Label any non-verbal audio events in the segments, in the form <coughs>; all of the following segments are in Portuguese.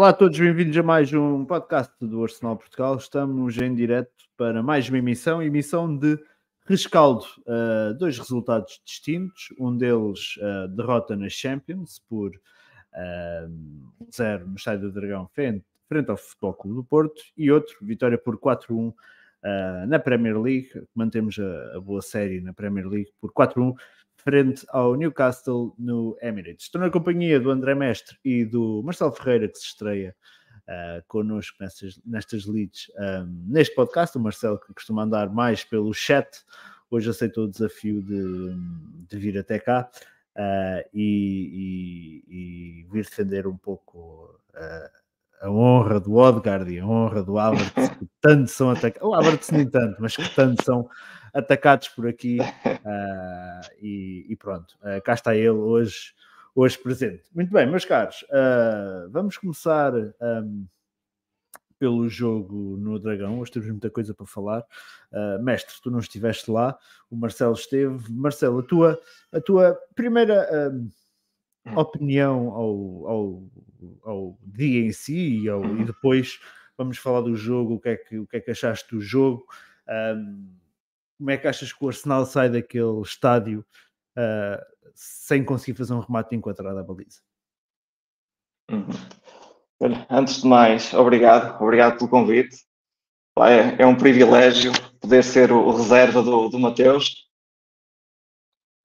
Olá a todos, bem-vindos a mais um podcast do Arsenal Portugal. Estamos em direto para mais uma emissão, emissão de rescaldo. Uh, dois resultados distintos, um deles uh, derrota nas Champions por uh, zero no Estádio do Dragão frente, frente ao Futebol Clube do Porto e outro, vitória por 4-1 na Premier League. Mantemos a, a, boa série na Premier League por 4-1 frente ao Newcastle no Emirates. Estou na companhia do André Mestre e do Marcelo Ferreira, que se estreia uh, connosco nestas, nestas leads um, neste podcast. O Marcelo, que costuma andar mais pelo chat, hoje aceitou o desafio de, de vir até cá uh, e, e, e, vir defender um pouco. Uh, a honra do Odegaard e a honra do Havertz, que tanto são atacados, o Havertz nem tanto, mas que tanto são atacados por aqui uh, <laughs> e, e, pronto, uh, cá está ele hoje, hoje presente. Muito bem, meus caros, uh, vamos começar um, pelo jogo no Dragão. Hoje temos muita coisa para falar. mestre, tu não estiveste lá, o Marcelo esteve. Marcelo, a tua, a tua primeira hum. opinião ao, ao, ao, dia em si e, ao, e, depois vamos falar do jogo, o que é que, o que, é que achaste do jogo. Um, como é que achas que o Arsenal sai daquele estádio uh, sem conseguir fazer um remate enquadrado à baliza? Uhum. Antes de mais, obrigado, obrigado pelo convite. É, é um privilégio poder ser o, reserva do, do Mateus.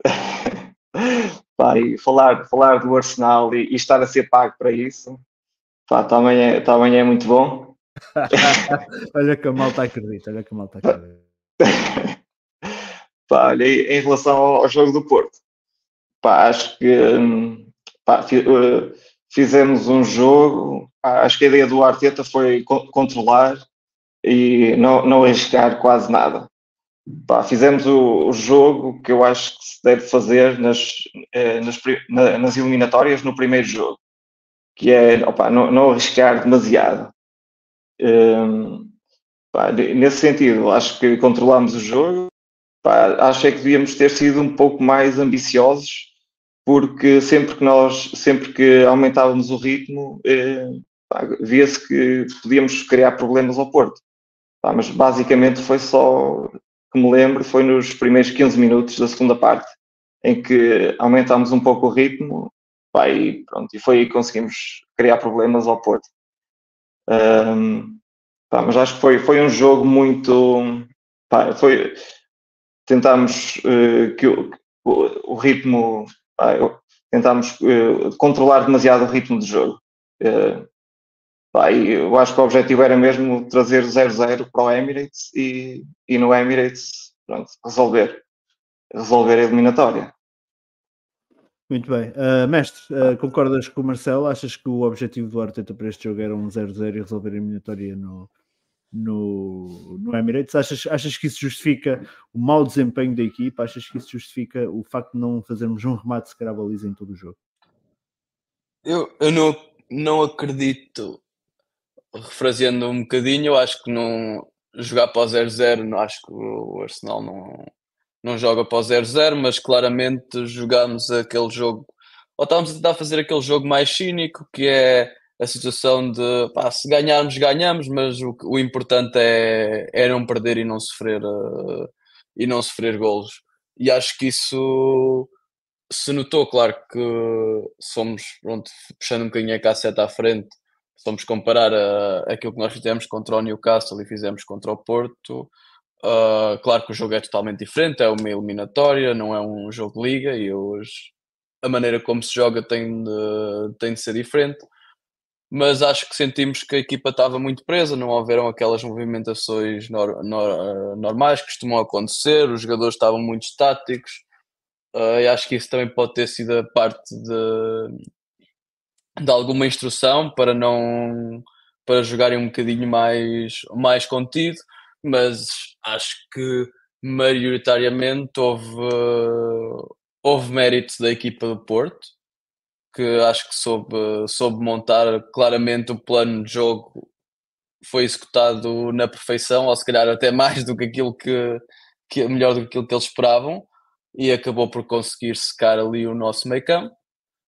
<laughs> Pá, e falar, falar do Arsenal e, e, estar a ser pago para isso, pá, também, é, também é muito bom. <laughs> olha que a malta acredita, olha que a malta acredita. <laughs> Pá, em relação ao, jogo do Porto, pá, acho que pá, eh, fizemos um jogo. Acho que a ideia do Arteta foi controlar e não, não arriscar quase nada. Pá, fizemos o, o, jogo que eu acho que se deve fazer nas, eh, nas, nas eliminatórias no primeiro jogo, que é opa, não, não arriscar demasiado. Um, pá, nesse sentido, acho que controlamos o jogo, pá, acho é que devíamos ter sido um pouco mais ambiciosos, porque sempre que nós, sempre que aumentávamos o ritmo, eh, via-se que podíamos criar problemas ao Porto. Pá, mas basicamente foi só, que me lembro, foi nos primeiros 15 minutos da segunda parte, em que aumentámos um pouco o ritmo, pá, e pronto, e foi aí que conseguimos criar problemas ao Porto. Um, mas acho que foi, foi um jogo muito. Pá, foi, tentámos uh, que o, o, ritmo, uh, tentámos uh, controlar demasiado o ritmo do jogo. Uh, eu acho que o objetivo era mesmo trazer 0-0 para o Emirates e, e no Emirates pronto, resolver, resolver a eliminatória. Muito bem. Uh, mestre, uh, concordas com o Marcelo? Achas que o objetivo do Arteta para este jogo era um 0-0 e resolver a eliminatória no, no, no Emirates. Achas, achas que isso justifica o mau desempenho da equipa? Achas que isso justifica o facto de não fazermos um remate sequer à baliza em todo o jogo? Eu, eu não, não acredito, refraseando um bocadinho, eu acho que não jogar para o 0-0, acho que o Arsenal não, não joga para o 0-0, mas claramente jogamos aquele jogo, ou estávamos a tentar fazer aquele jogo mais cínico, que é a situação de pá, se ganharmos, ganhamos, mas o, o importante é, é não perder e não sofrer uh, e não sofrer golos. E acho que isso se notou, claro que somos, pronto, puxando um bocadinho a casseta à frente, somos comparar aquilo que nós fizemos contra o Newcastle e fizemos contra o Porto. Uh, claro que o jogo é totalmente diferente, é uma eliminatória, não é um jogo de liga e hoje a maneira como se joga tem de, tem de ser diferente mas acho que sentimos que a equipa estava muito presa, não houveram aquelas movimentações nor, nor, normais que costumam acontecer, os jogadores estavam muito estáticos, uh, e acho que isso também pode ter sido a parte de, de alguma instrução para não para jogarem um bocadinho mais, mais contido, mas acho que maioritariamente houve, houve mérito da equipa do Porto que acho que soube, soube montar claramente o plano de jogo foi executado na perfeição, ou se calhar até mais do que aquilo que, que melhor do que aquilo que eles esperavam, e acabou por conseguir secar ali o nosso meio campo.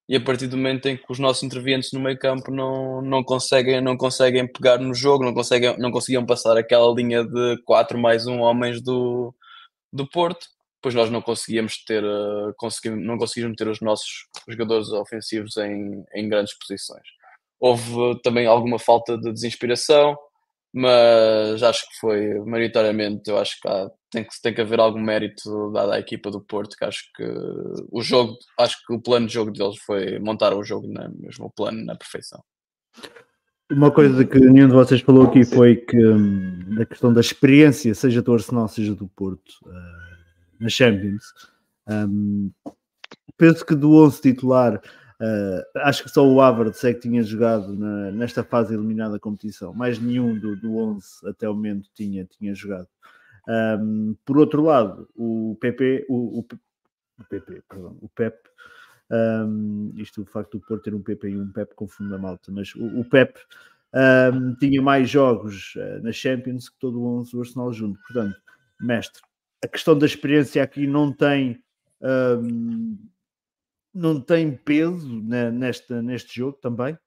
e a partir do momento em que os nossos intervenientes no meio campo não, não, conseguem, não conseguem pegar no jogo, não, conseguem, não conseguiam passar aquela linha de 4 mais 1 homens do, do Porto, pois nós não conseguíamos ter, uh, conseguimos, não conseguimos ter os nossos jogadores ofensivos em, em grandes posições. Houve também alguma falta de desinspiração, mas acho que foi maioritariamente, eu acho que há, tem, que tem que haver algum mérito dado à equipa do Porto, que acho que o jogo, acho que o plano de jogo deles foi montar o jogo na mesmo plano na perfeição. Uma coisa que nenhum de vocês falou aqui foi que hum, a questão da experiência, seja do Arsenal, seja do Porto, uh, na Champions. Um, penso que do 11 titular Uh, acho que só o Havertz é que tinha jogado na, nesta fase eliminada da competição. Mais nenhum do, do 11 até o momento tinha, tinha jogado. Um, por outro lado, o PP, o, o, o PP, perdão, o Pep, um, isto o facto Porto ter um PP e um Pep confunde a malta, mas o, o Pep um, tinha mais jogos uh, na Champions que todo o 11 do Arsenal junto. Portanto, mestre, a questão da experiência aqui não tem um, não tem peso né, nesta, neste jogo também?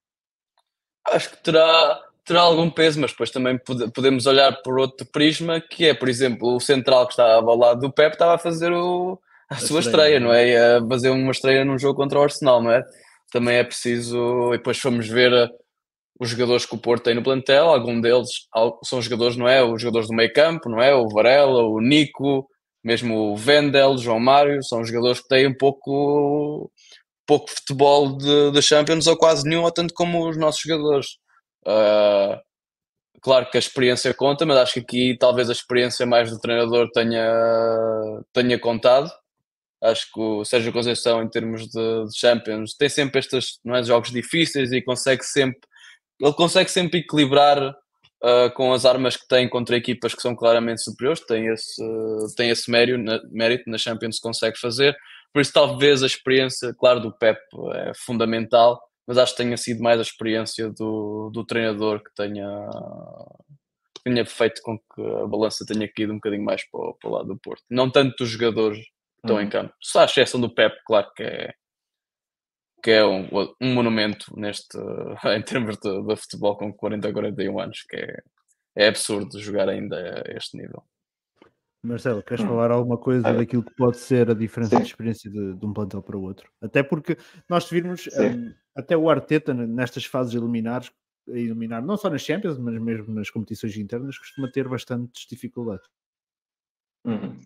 Acho que terá, terá algum peso, mas depois também podemos olhar por outro prisma, que é, por exemplo, o central que estava ao lado do Pep estava a fazer o, a, a sua estreia, estreia, não é? A fazer uma estreia num jogo contra o Arsenal, não é? Também é preciso, e depois vamos ver os jogadores que o Porto tem no plantel, algum deles são jogadores, não é? Os jogadores do meio campo, não é? O Varela, o Nico, mesmo o Vendel, João Mário, são jogadores que têm um pouco, pouco futebol de, de Champions ou quase nenhum, ou tanto como os nossos jogadores. Uh, claro que a experiência conta, mas acho que aqui talvez a experiência mais do treinador tenha, tenha contado. Acho que o Sérgio Conceição, em termos de, de Champions, tem sempre estes não é, jogos difíceis e consegue sempre ele consegue sempre equilibrar uh, com as armas que tem contra equipas que são claramente superiores, tem esse, uh, tem esse mérito, na, mérito na Champions consegue fazer. Por isso, talvez a experiência, claro, do Pep é fundamental, mas acho que tenha sido mais a experiência do, do treinador que tenha, que tenha feito com que a balança tenha caído um bocadinho mais para o, para o lado do Porto. Não tanto dos jogadores que estão hum. em campo. Só a exceção do Pep, claro que é, que é um, um monumento neste, <laughs> em termos de, de, futebol com 40 41 anos, que é, é absurdo jogar ainda a este nível. Marcelo, queres hum. falar alguma coisa é. daquilo que pode ser a diferença Sim. de experiência de, de, um plantel para o outro? Até porque nós virmos um, até o Arteta nestas fases eliminares, eliminar não só nas Champions, mas mesmo nas competições internas, costuma ter bastantes dificuldades. Uhum.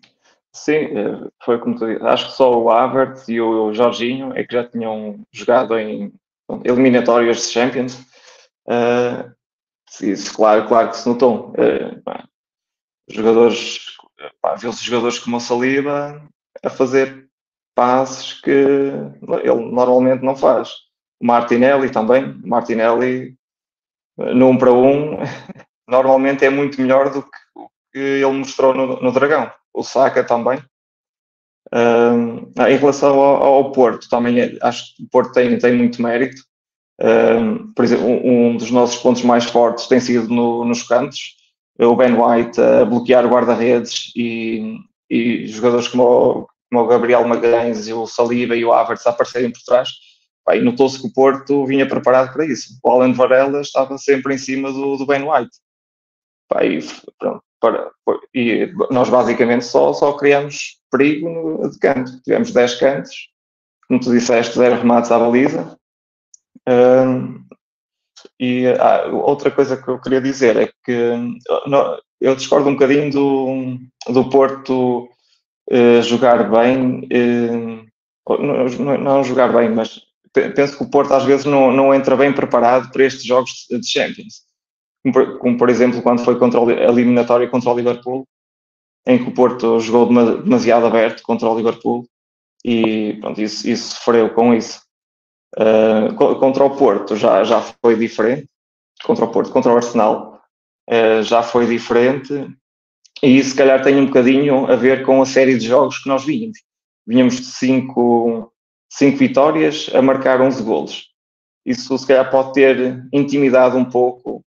Sim, eh, foi como tu disse. Acho que só o Havertz e o Jorginho é que já tinham jogado em eliminatórias de Champions. Uh, isso, claro, claro que se notou. Uh, jogadores, viu-se jogadores como o Saliba a fazer passes que ele normalmente não faz. O Martinelli também. O Martinelli, no 1 um para 1, um, <laughs> normalmente é muito melhor do que o que ele mostrou no, no Dragão o Saka também. Um, em relação ao, ao, Porto, também é, acho que o Porto tem, tem muito mérito. Um, por exemplo, um, um, dos nossos pontos mais fortes tem sido no, nos cantos. O Ben White a bloquear guarda-redes e, e jogadores como o, como o Gabriel Magalhães e o Saliba e o Havertz a aparecerem por trás. e notou-se que o Porto vinha preparado para isso. O Alan Varela estava sempre em cima do, do Ben White. e, pronto, para, e nós basicamente só, só criamos perigo de canto. Tivemos 10 cantos, como tu disseste, zero remates à baliza. Um, e ah, outra coisa que eu queria dizer é que no, eu discordo um bocadinho do, do Porto uh, jogar bem, uh, não, não, jogar bem, mas penso que o Porto às vezes não, não entra bem preparado para estes jogos de Champions como, por exemplo quando foi contra a eliminatória contra o Liverpool, em que o Porto jogou demasiado aberto contra o Liverpool e pronto, isso, isso sofreu com isso. Uh, contra o Porto já, já foi diferente, contra o Porto, contra o Arsenal uh, já foi diferente e isso se calhar tem um bocadinho a ver com a série de jogos que nós vínhamos. Vínhamos de 5 vitórias a marcar 11 golos. Isso se calhar pode ter intimidado um pouco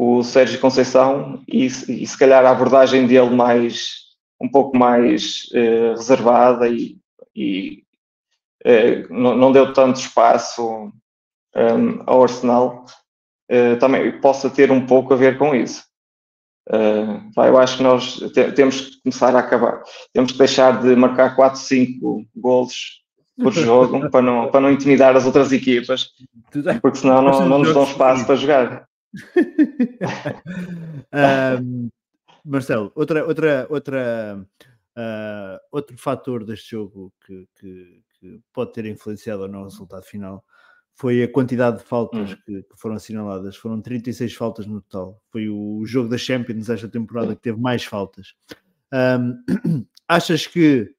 o Sérgio Conceição e, e, se calhar a abordagem dele mais um pouco mais uh, reservada e, e, não, não, deu tanto espaço um, ao Arsenal, uh, também possa ter um pouco a ver com isso. Uh, eu acho que nós te, temos que começar a acabar, temos que deixar de marcar 4, 5 golos por jogo <laughs> para, não, para não intimidar as outras equipas, porque senão não, não nos dão espaço para jogar. Um, Marcelo, outra, outra, outra, uh, outro fator deste jogo que, que, que, pode ter influenciado no resultado final foi a quantidade de faltas hum. que, que, foram assinaladas. Foram 36 faltas no total. Foi o jogo da Champions esta temporada que teve mais faltas. Um, <clears throat> achas que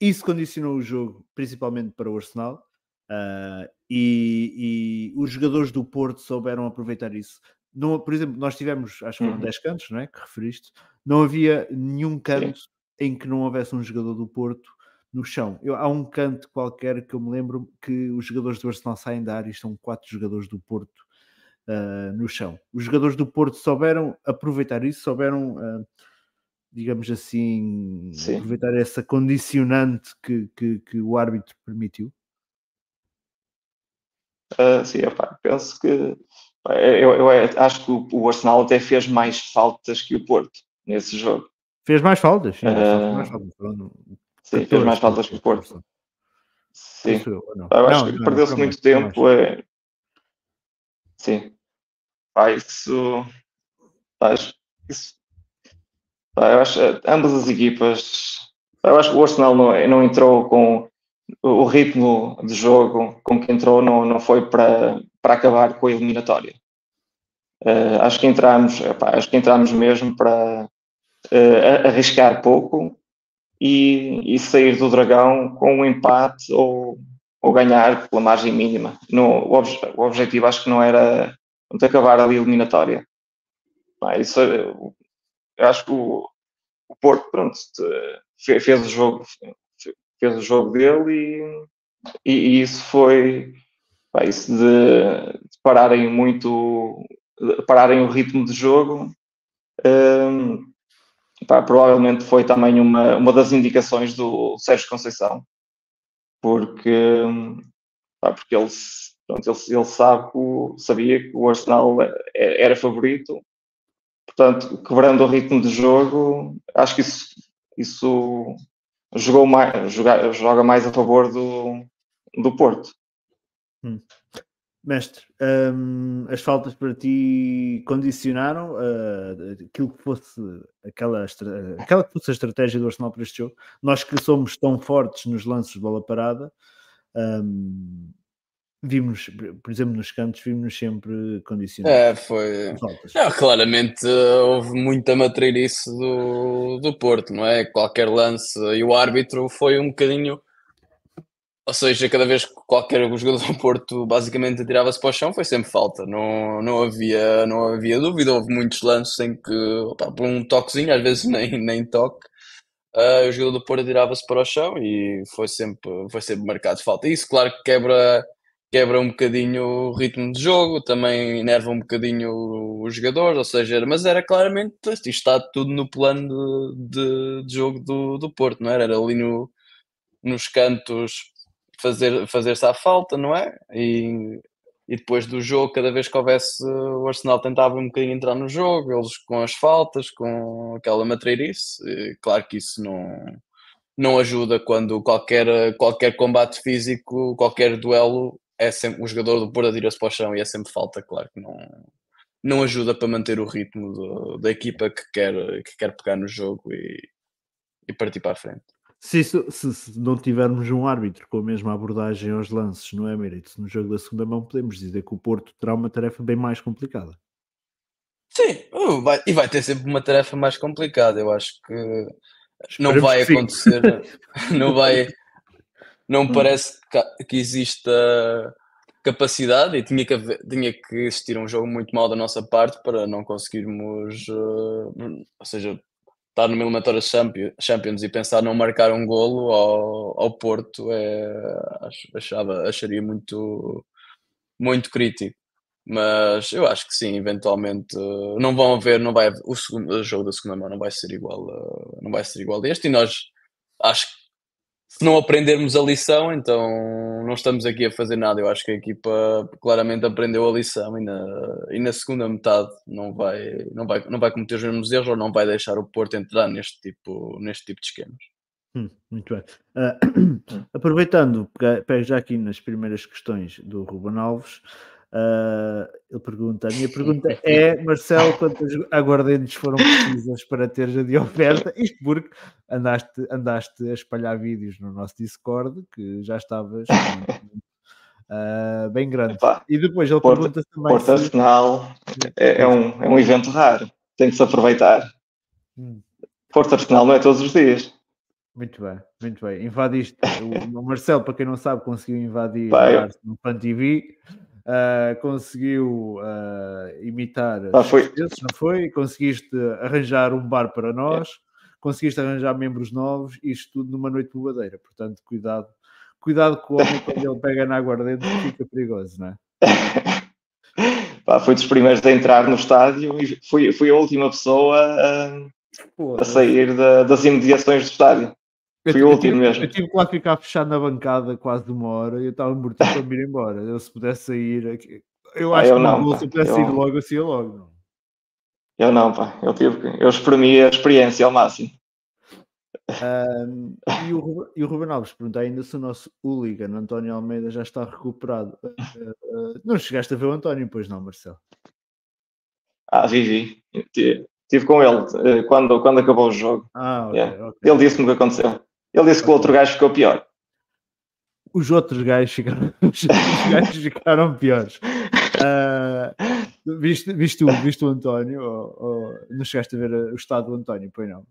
isso condicionou o jogo, principalmente para o Arsenal? Uh, e, e, os jogadores do Porto souberam aproveitar isso. Não, por exemplo, nós tivemos, acho que foram uhum. 10 cantos, não é? Que referiste. Não havia nenhum canto em que não houvesse um jogador do Porto no chão. Eu, há um canto qualquer que eu me lembro que os jogadores do Arsenal saem da área e estão quatro jogadores do Porto uh, no chão. Os jogadores do Porto souberam aproveitar isso, souberam, uh, digamos assim, Sim. aproveitar essa condicionante que, que, que, o árbitro permitiu. Uh, sim, opa, penso que eu, eu, acho que o Arsenal até fez mais faltas que o Porto nesse jogo. Fez mais faltas? Sim, uh, mais faltas. Sim, fez mais faltas que o Porto. Sim. Eu, eu acho não, que perdeu-se muito tempo. É... Sim. Ah, isso. Acho, isso... Ah, eu acho ambas as equipas. Eu acho que o Arsenal não, não entrou com o ritmo de jogo com que entrou, não, não foi para, para acabar com a eliminatória. Uh, acho que entramos, acho que entramos mesmo para uh, arriscar pouco e, e, sair do Dragão com um empate ou, ou ganhar pela margem mínima. No, o, obje, o, objetivo acho que não era não acabar ali a eliminatória. isso, eu acho que o, o Porto pronto, fez, o jogo fez o jogo dele e, e, e isso foi pá, isso de, de, pararem muito de pararem o ritmo de jogo um, pá, provavelmente foi também uma, uma das indicações do Sérgio Conceição, porque, pá, porque ele, pronto, ele, ele sabe que, sabia que o Arsenal é, era favorito, portanto, quebrando o ritmo de jogo, acho que isso, isso jogou mais, joga, joga mais a favor do, do Porto. Hum. Mestre, um, as faltas para ti condicionaram uh, aquilo que fosse aquela, aquela que fosse a estratégia do Arsenal para este jogo. Nós que somos tão fortes nos lances de bola parada, um, vimos, por exemplo, nos cantos, vimos sempre condicionados. É, foi. É, claramente houve muita matreirice do, do Porto, não é? Qualquer lance e o árbitro foi um bocadinho ou seja, cada vez que qualquer jogador do Porto basicamente atirava-se para o chão, foi sempre falta. Não, não, havia, não havia dúvida. Houve muitos lances em que, opa, por um toquezinho, às vezes <laughs> nem, nem toque, uh, o jogador do Porto atirava-se para o chão e foi sempre, foi sempre marcado falta. Isso, claro que quebra, quebra um bocadinho o ritmo de jogo, também enerva um bocadinho os jogadores, ou seja, mas era claramente isto está tudo no plano de, de, de jogo do, do Porto, não era? Era ali no, nos cantos fazer, fazer-se à falta, não é? E, e depois do jogo, cada vez que houvesse o Arsenal tentava um bocadinho entrar no jogo, eles com as faltas, com aquela matreirice, claro que isso não, não ajuda quando qualquer, qualquer combate físico, qualquer duelo, é sempre, o jogador do Porto atira-se para o chão e é sempre falta, claro que não, não ajuda para manter o ritmo do, da equipa que quer, que quer pegar no jogo e, e partir para a frente se, isso, se, se, não tivermos um árbitro com a mesma abordagem aos lances no Emirates no jogo da segunda mão, podemos dizer que o Porto terá uma tarefa bem mais complicada. Sim, uh, vai, e vai ter sempre uma tarefa mais complicada. Eu acho que Esperemos não vai acontecer, <laughs> não vai, não me hum. parece que, exista capacidade e tinha que, haver, tinha que existir um jogo muito mal da nossa parte para não conseguirmos, uh, ou seja, estar numa eliminatória Champions e pensar não marcar um golo ao, ao Porto é, achava, acharia muito, muito crítico. Mas eu acho que sim, eventualmente não vão haver, não vai o, segundo, o jogo da segunda mão não vai ser igual, não vai ser igual a este e nós acho que se não aprendermos a lição, então não estamos aqui a fazer nada. Eu acho que a equipa claramente aprendeu a lição e na, e na segunda metade não vai, não, vai, não vai cometer os mesmos erros ou não vai deixar o Porto entrar neste tipo, neste tipo de esquemas. Hum, muito bem. Uh, <coughs> aproveitando, pego já aqui nas primeiras questões do Ruben Alves. Uh, ele pergunta: a minha <laughs> pergunta é, Marcelo, quantas aguardentes foram precisas para teres a de oferta? Isto porque andaste, andaste a espalhar vídeos no nosso Discord que já estavas uh, <laughs> bem grande. Epá, e depois ele pergunta também. Porta se... Arsenal é, é, um, é um evento raro, tem que se aproveitar. Hum. Porto Arsenal não é todos os dias. Muito bem, muito bem. Invadiste. O <laughs> Marcelo, para quem não sabe, conseguiu invadir Pai, no Pan TV uh, conseguiu uh, imitar ah, foi. não foi? Conseguiste arranjar um bar para nós, é. conseguiste arranjar membros novos, isto tudo numa noite bobadeira. Portanto, cuidado, cuidado com o homem <laughs> quando ele pega na aguardente, fica perigoso, não é? <laughs> Pá, fui dos primeiros a entrar no estádio e fui, fui a última pessoa a, a sair da, das imediações do estádio. Fui o último mesmo. Eu tive que lá ficar fechado na bancada quase uma hora e eu estava morto para me ir embora. Eu se pudesse sair, eu ah, acho ah, eu que não, se eu pudesse eu... ir logo, eu saía logo. Não. Eu não, pá. Eu, tive, eu espremi a experiência ao máximo. Um, <laughs> e, o, e o Ruben Alves pergunta ainda se o nosso hooligan António Almeida já está recuperado. Uh, uh, não chegaste a ver o António, pois não, Marcelo? Ah, vi, vi. Estive com ele quando, quando acabou o jogo. Ah, okay, yeah. okay. Ele disse-me o que aconteceu. Ele disse que o outro gajo ficou pior. Os outros gajos ficaram, <laughs> os gajos ficaram piores. Uh, viste, viste, o, viste o António? Ou, ou, não chegaste a ver o estado do António? Pois não.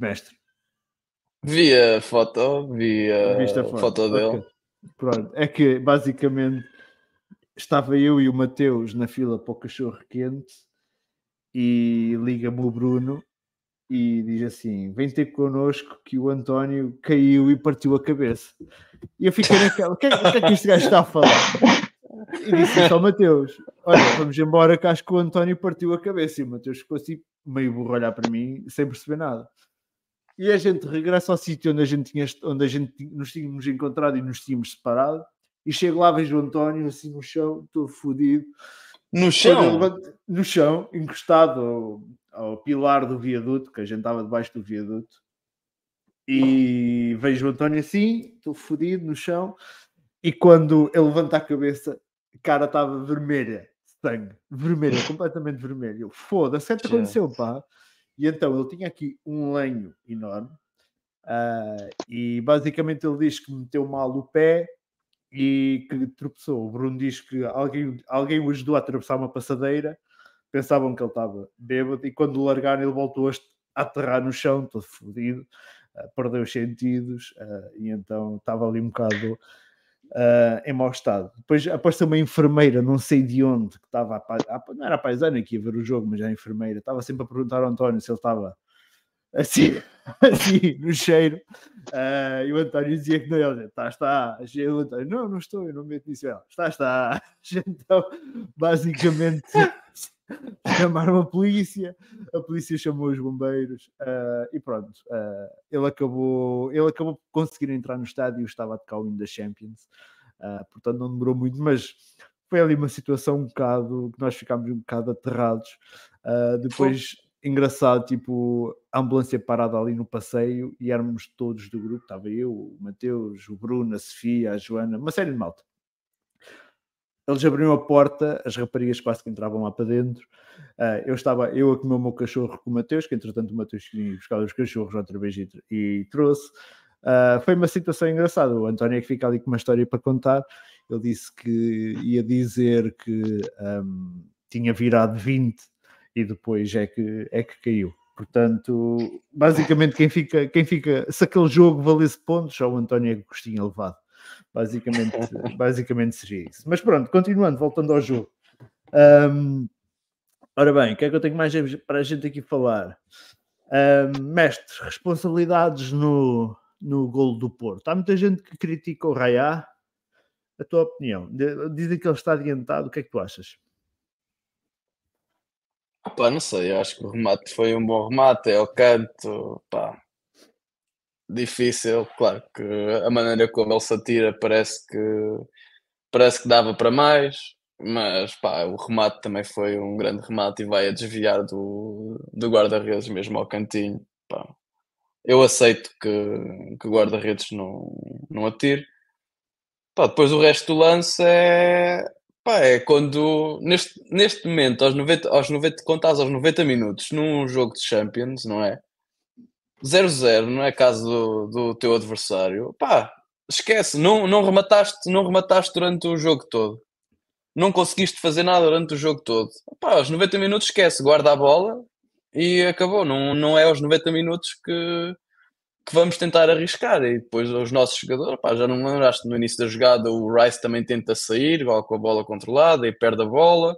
Mestre. Vi a foto, vi a, a foto, foto dele. Okay. Pronto, é que basicamente estava eu e o Mateus na fila para o cachorro quente e liga-me o Bruno e diz assim: Vem ter connosco que o António caiu e partiu a cabeça. E eu fiquei naquela: O que, é, que, é que este gajo está a falar? E disse ao Mateus: Olha, vamos embora que acho que o António partiu a cabeça. E o Mateus ficou assim, meio burro olhar para mim, sem perceber nada. E a gente regressa ao sítio onde a gente, tinha, onde a gente nos tínhamos encontrado e nos tínhamos separado. E chego lá, vejo o António assim no chão, todo fodido. No chão? no chão, encostado ao pilar do viaduto, que a gente estava debaixo do viaduto, e vejo o António assim, estou fodido no chão, e quando ele levanta a cabeça, a cara estava vermelha, sangue, vermelha, <laughs> completamente vermelha. Foda-se, o que aconteceu, pá? E então ele tinha aqui um lenho enorme, uh, e basicamente ele diz que meteu mal o pé e que tropeçou. O Bruno diz que alguém, alguém o ajudou a atravessar uma passadeira pensavam que ele estava bêbado e quando largaram ele voltou a aterrar no chão, todo fodido, uh, perdeu os sentidos uh, e então estava ali um bocado uh, em mau estado. Depois apareceu uma enfermeira, não sei de onde, que estava, a, a, não era a paisana que ia ver o jogo, mas a enfermeira, estava sempre a perguntar ao António se ele estava assim, <laughs> assim no cheiro. Uh, e o António dizia que não, ele está, está. E o António, não, não estou, eu não meto nisso. Ela, está, está. <laughs> Então, basicamente, <laughs> chamaram a polícia, a polícia chamou os bombeiros uh, e pronto, uh, ele, acabou, ele acabou por conseguir entrar no estádio, estava a tocar o hino da Champions, portanto não demorou muito, mas foi ali uma situação um bocado que nós ficámos um bocado aterrados. depois, engraçado, tipo, a ambulância parada ali no passeio e éramos todos do grupo, estava eu, o Mateus, o Bruno, a Sofia, a Joana, uma série de malta eles abriram a porta, as raparigas quase que entravam lá para dentro. Uh, eu estava, eu a comer o meu cachorro com o Mateus, que entretanto o Mateus queria buscar os cachorros outra vez e, e trouxe. Uh, foi uma situação engraçada. O António é que fica ali com uma história para contar. Ele disse que ia dizer que um, tinha virado 20 e depois é que, é que caiu. Portanto, basicamente, quem fica, quem fica, se aquele jogo valesse pontos, só o António é que tinha levado. Basicamente, <laughs> basicamente seria isso. Mas pronto, continuando, voltando ao jogo. Um, ora bem, o que é que eu tenho mais para a gente aqui falar? Um, mestre, responsabilidades no, no golo do Porto. Há muita gente que critica o Raiá. A tua opinião? Dizem que ele está adiantado. O que é que tu achas? Pá, não sei, acho que o remate foi um bom remate, é o canto, pá. difícil, claro que a maneira como ele se atira parece que parece que dava para mais, mas pá, o remate também foi um grande remate e vai a desviar do, do guarda-redes mesmo ao cantinho. Pá. Eu aceito que, que o guarda-redes não, não atire. Pá, depois o resto do lance é, pá, é quando neste, neste momento, aos 90, aos 90, contas aos 90 minutos num jogo de Champions, não é? 0-0, não é caso do, do teu adversário, pá, esquece, não, não, remataste, não remataste durante o jogo todo. Não conseguiste fazer nada durante o jogo todo. Pá, aos 90 minutos esquece, guarda a bola e acabou. Não, não é aos 90 minutos que, que vamos tentar arriscar. E depois os nossos jogadores, pá, já não lembraste no início da jogada, o Rice também tenta sair, com a bola controlada e perde a bola.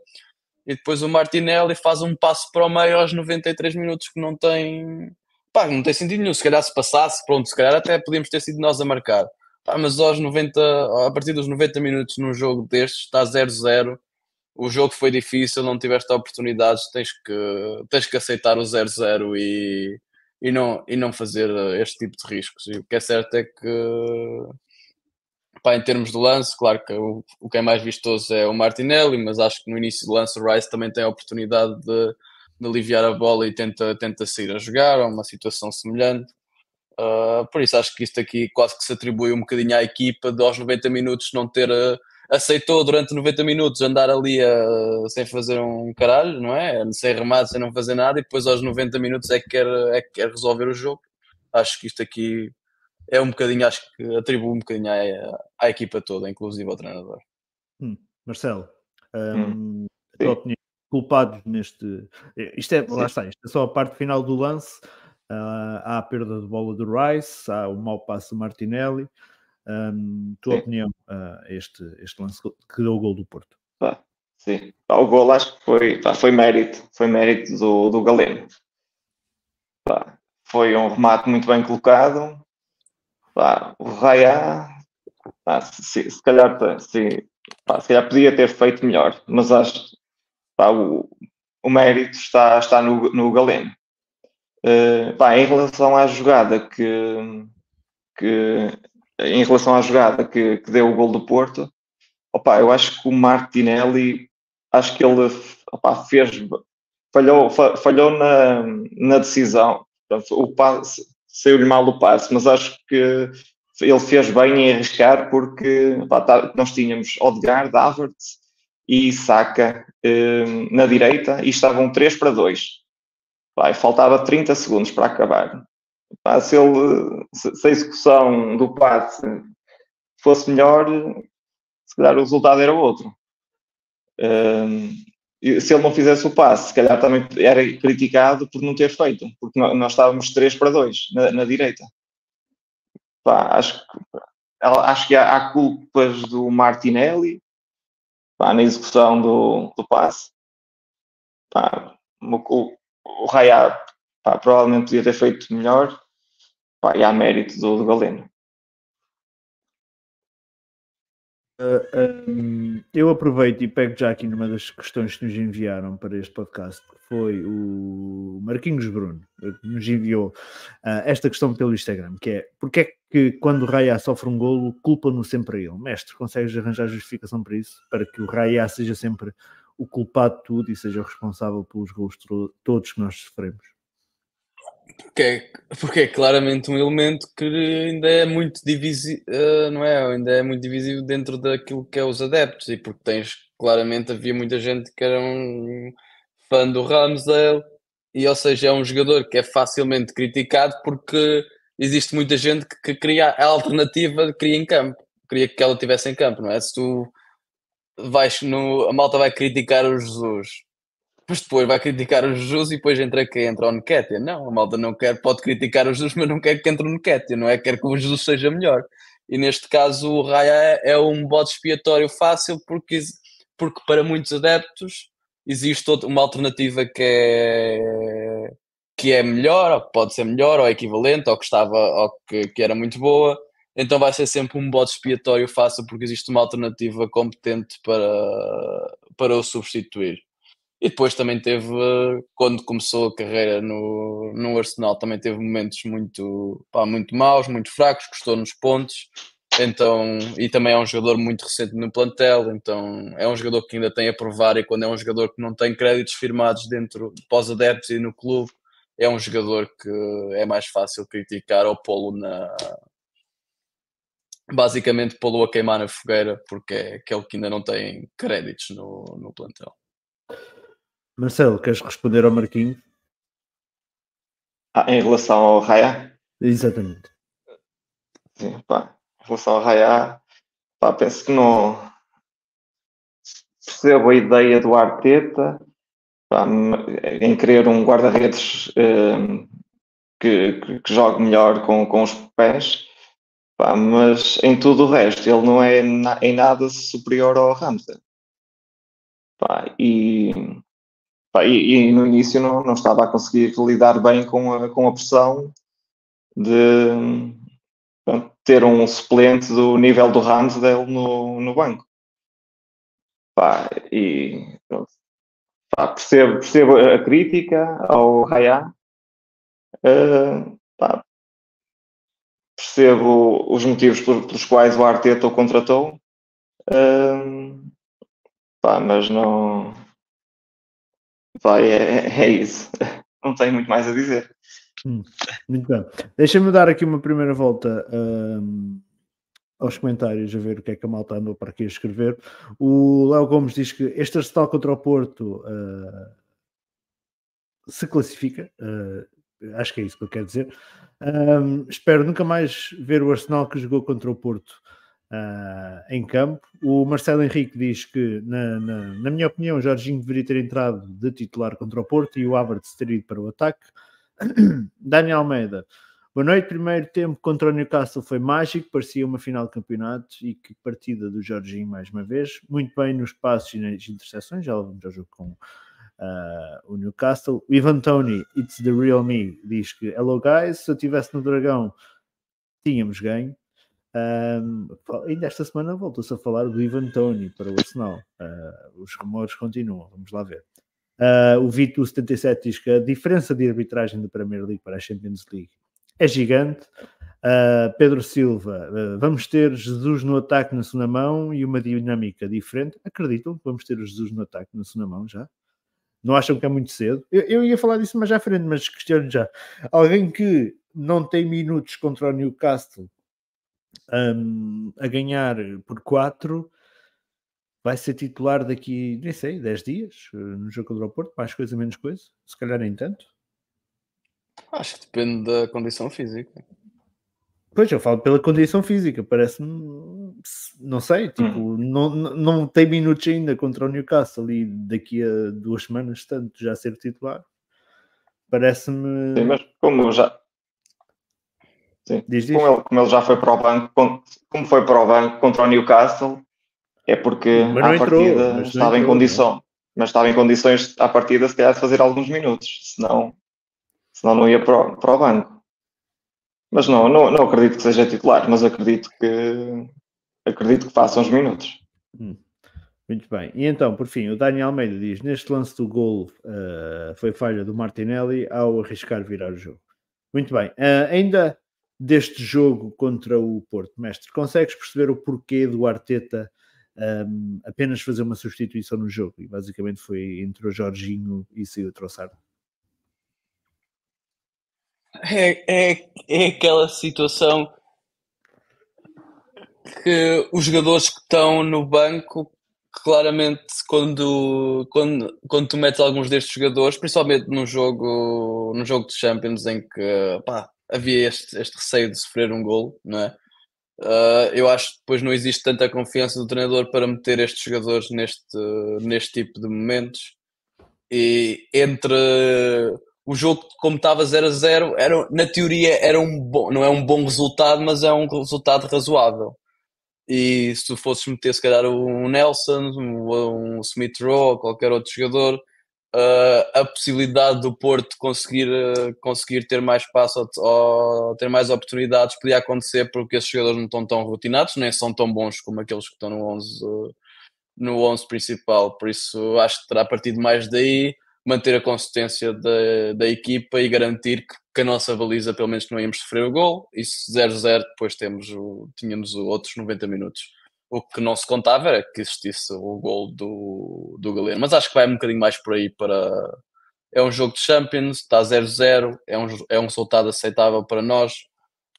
E depois o Martinelli faz um passo para o meio aos 93 minutos que não tem, pá, não tem sentido nenhum. Se calhar se passasse, pronto, se calhar até podíamos ter sido nós a marcar. Pá, mas aos 90, a partir dos 90 minutos num jogo destes, está 0-0. O jogo foi difícil, não tiveste oportunidades, tens que, tens que aceitar o 0-0 e, e, não, e não fazer este tipo de riscos. E o que é certo é que, pá, em termos de lance, claro que o, o que é mais vistoso é o Martinelli, mas acho que no início do lance o Rice também tem a oportunidade de de aliviar a bola e tenta, tenta sair a jogar, é uma situação semelhante. Uh, por isso acho que isto aqui quase que se atribui um bocadinho à equipa de aos 90 minutos não ter uh, aceitou durante 90 minutos andar ali uh, sem fazer um caralho, não é? Sem remate, sem não fazer nada, e depois aos 90 minutos é que quer, é que quer resolver o jogo. Acho que isto aqui é um bocadinho, acho que atribui um bocadinho à, à equipa toda, inclusive ao treinador. Hum. Marcelo, um, hum. a tua opinião culpados neste. Isto é, lá está, isto é só a parte final do lance. Uh, há a perda de bola do Rice, há o mau passo do Martinelli. Um, tua sim. opinião, uh, este, este lance que deu o gol do Porto? Ah, sim, o gol acho que foi, foi mérito, foi mérito do, do Galeno. foi um remate muito bem colocado. o Raya, se, se, calhar, se, se calhar podia ter feito melhor, mas acho pá, o, o mérito está, está no, no Galeno. Uh, pá, em relação à jogada que, que em relação à jogada que, que deu o gol do Porto, opa, eu acho que o Martinelli acho que ele opa, fez falhou, falhou na, na decisão. O passe saiu-lhe mal o passe, mas acho que ele fez bem em arriscar porque opa, tá, nós tínhamos Odegaard, Havertz e Saka eh, na direita e estavam 3 para 2. Vai, faltava 30 segundos para acabar. Pá, se, ele, se, a execução do passe fosse melhor, se calhar o resultado era outro. Um, se ele não fizesse o passe, se calhar também era criticado por não ter feito, porque nós estávamos 3 para 2 na, na direita. Pá, acho, que, acho que há, há culpas do Martinelli, pá, na execução do, do passe. Pá, o, o pá, provavelmente podia ter feito melhor pá, e há mérito do, do Galeno. Uh, ah, um, eu aproveito e pego já aqui numa das questões que nos enviaram para este podcast, que foi o Marquinhos Bruno, que nos enviou uh, esta questão pelo Instagram, que é porque é que quando o Raya sofre um golo, culpa-no sempre a ele? Mestre, consegues arranjar justificação para isso? Para que o Raya seja sempre o culpado de tudo e seja o responsável pelos gols todos que nós sofremos? Porque é, porque é claramente um elemento que ainda é muito divisível, uh, não é? Ainda é muito divisível dentro daquilo que é os adeptos, e porque tens claramente havia muita gente que era um fã do Ramsdale, e ou seja, é um jogador que é facilmente criticado porque existe muita gente que, que cria a alternativa, cria em campo, queria que ela estivesse em campo, não é? Se tu vais no. A malta vai criticar o Jesus mas depois vai criticar o Jesus e depois entra quem? Entra o Nketiah. Não, a malta não quer, pode criticar o Jesus, mas não quer que entre o Nketiah, não é? Quer que o Jesus seja melhor. E neste caso o Raya é um bode expiatório fácil porque, porque para muitos adeptos existe uma alternativa que é, que é melhor, ou que pode ser melhor, ou equivalente, ou que estava, ou que, que era muito boa. Então vai ser sempre um bode expiatório fácil porque existe uma alternativa competente para, para o substituir. E depois também teve, quando começou a carreira no, no Arsenal, também teve momentos muito, pá, muito maus, muito fracos, custou nos pontos. Então, e também é um jogador muito recente no plantel, então é um jogador que ainda tem a provar. E quando é um jogador que não tem créditos firmados dentro de pós-adeptos e no clube, é um jogador que é mais fácil criticar ou pô-lo na. Basicamente, pô-lo a queimar na fogueira, porque é aquele que ainda não tem créditos no, no plantel. Marcelo, queres responder ao Marquinhos? Ah, em relação ao Raya? Exatamente. Sim, pá. Em relação ao Raya, pá, penso que não percebo a ideia do Arteta pá, em querer um guarda-redes eh, que, que, que, jogue melhor com, com os pés, pá, mas em tudo o resto ele não é na, em nada superior ao Ramsey. Pá, e e, e, no início não, não estava a conseguir lidar bem com a, com a pressão de pronto, ter um suplente do nível do Ramsdale no, no banco. Pá, e pá, percebo, percebo a crítica ao Raya. Uh, pá, percebo os motivos pelos quais o Arteta o contratou. Uh, pá, mas não Vai, é, é isso. <laughs> Não tenho muito mais a dizer. Hum, muito bem. Deixa-me dar aqui uma primeira volta um, aos comentários, a ver o que é que a malta andou para aqui a escrever. O Léo Gomes diz que este Arsenal contra o Porto uh, se classifica. Uh, acho que é isso que eu quero dizer. Um, espero nunca mais ver o Arsenal que jogou contra o Porto uh, em campo. O Marcelo Henrique diz que, na, na, na, minha opinião, Jorginho deveria ter entrado de titular contra o Porto e o Havertz ter ido para o ataque. <coughs> Daniel Almeida. Boa noite. Primeiro tempo contra o Newcastle foi mágico, parecia uma final de campeonato e que partida do Jorginho mais uma vez. Muito bem nos passos e nas interseções, já vamos ao jogo com uh, o Newcastle. O Ivan Tony, It's the Real Me, diz que Hello guys, se eu estivesse no Dragão tínhamos ganho. Um, ainda esta semana voltou-se a falar do Ivan Tony para o Arsenal. Uh, os rumores continuam, vamos lá ver. Uh, o Vito 77 diz que a diferença de arbitragem da Premier League para a Champions League é gigante. Uh, Pedro Silva, vamos ter Jesus no ataque na segunda mão e uma dinâmica diferente. Acreditam que vamos ter o Jesus no ataque na segunda mão já? Não acham que é muito cedo? Eu, eu ia falar disso mais à frente, mas questiono já. Alguém que não tem minutos contra o Newcastle um, a ganhar por 4, vai ser titular daqui, nem sei, 10 dias eh, no jogo contra o Porto, mais coisa, menos coisa, se calhar nem tanto. Acho que depende da condição física. Pois, eu falo pela condição física, parece-me, não sei, tipo, hum. não, não tem minutos ainda contra o Newcastle e daqui a duas semanas, tanto, já ser titular. Parece-me. Sim, mas como já, Sim. Diz, diz. Como, ele, como ele já foi para o banco, como foi para o banco contra o Newcastle, é porque à entrou, partida estava entrou, em condição, não. mas estava em condições à partida se calhar de fazer alguns minutos, senão, senão não ia para o, para o banco. Mas não, não, não acredito que seja titular, mas acredito que acredito que faça uns minutos. Hum. Muito bem. E então, por fim, o Daniel Almeida diz: neste lance do gol uh, foi falha do Martinelli ao arriscar virar o jogo. Muito bem. Uh, ainda deste jogo contra o Porto. Mestre, consegues perceber o porquê do Arteta um, apenas fazer uma substituição no jogo? E basicamente foi entre o Jorginho e saiu Troçado. É, é, é aquela situação que os jogadores que estão no banco claramente quando, quando, quando tu metes alguns destes jogadores, principalmente no jogo, no jogo de Champions em que pá, havia este, este receio de sofrer um gol, não é? Uh, eu acho que depois não existe tanta confiança do treinador para meter estes jogadores neste, neste tipo de momentos. E entre o jogo, como estava 0 a 0, era, na teoria era um bom, não é um bom resultado, mas é um resultado razoável. E se tu fosses meter, se calhar, um Nelson, um, um Smith Rowe, qualquer outro jogador, uh, a possibilidade do Porto conseguir, uh, conseguir ter mais espaço ou, ter mais oportunidades podia acontecer porque esses jogadores não estão tão rotinados, nem são tão bons como aqueles que estão no 11, uh, no 11 principal, por isso acho que terá partido mais daí, manter a consistência da, da equipa e garantir que, que, a nossa baliza pelo menos não íamos sofrer o gol, e se 0-0 depois temos o, tínhamos outros 90 minutos. O que não se contava era que existisse o gol do, do Galeno, mas acho que vai um bocadinho mais por aí para... É um jogo de Champions, está 0-0, é um, é um resultado aceitável para nós,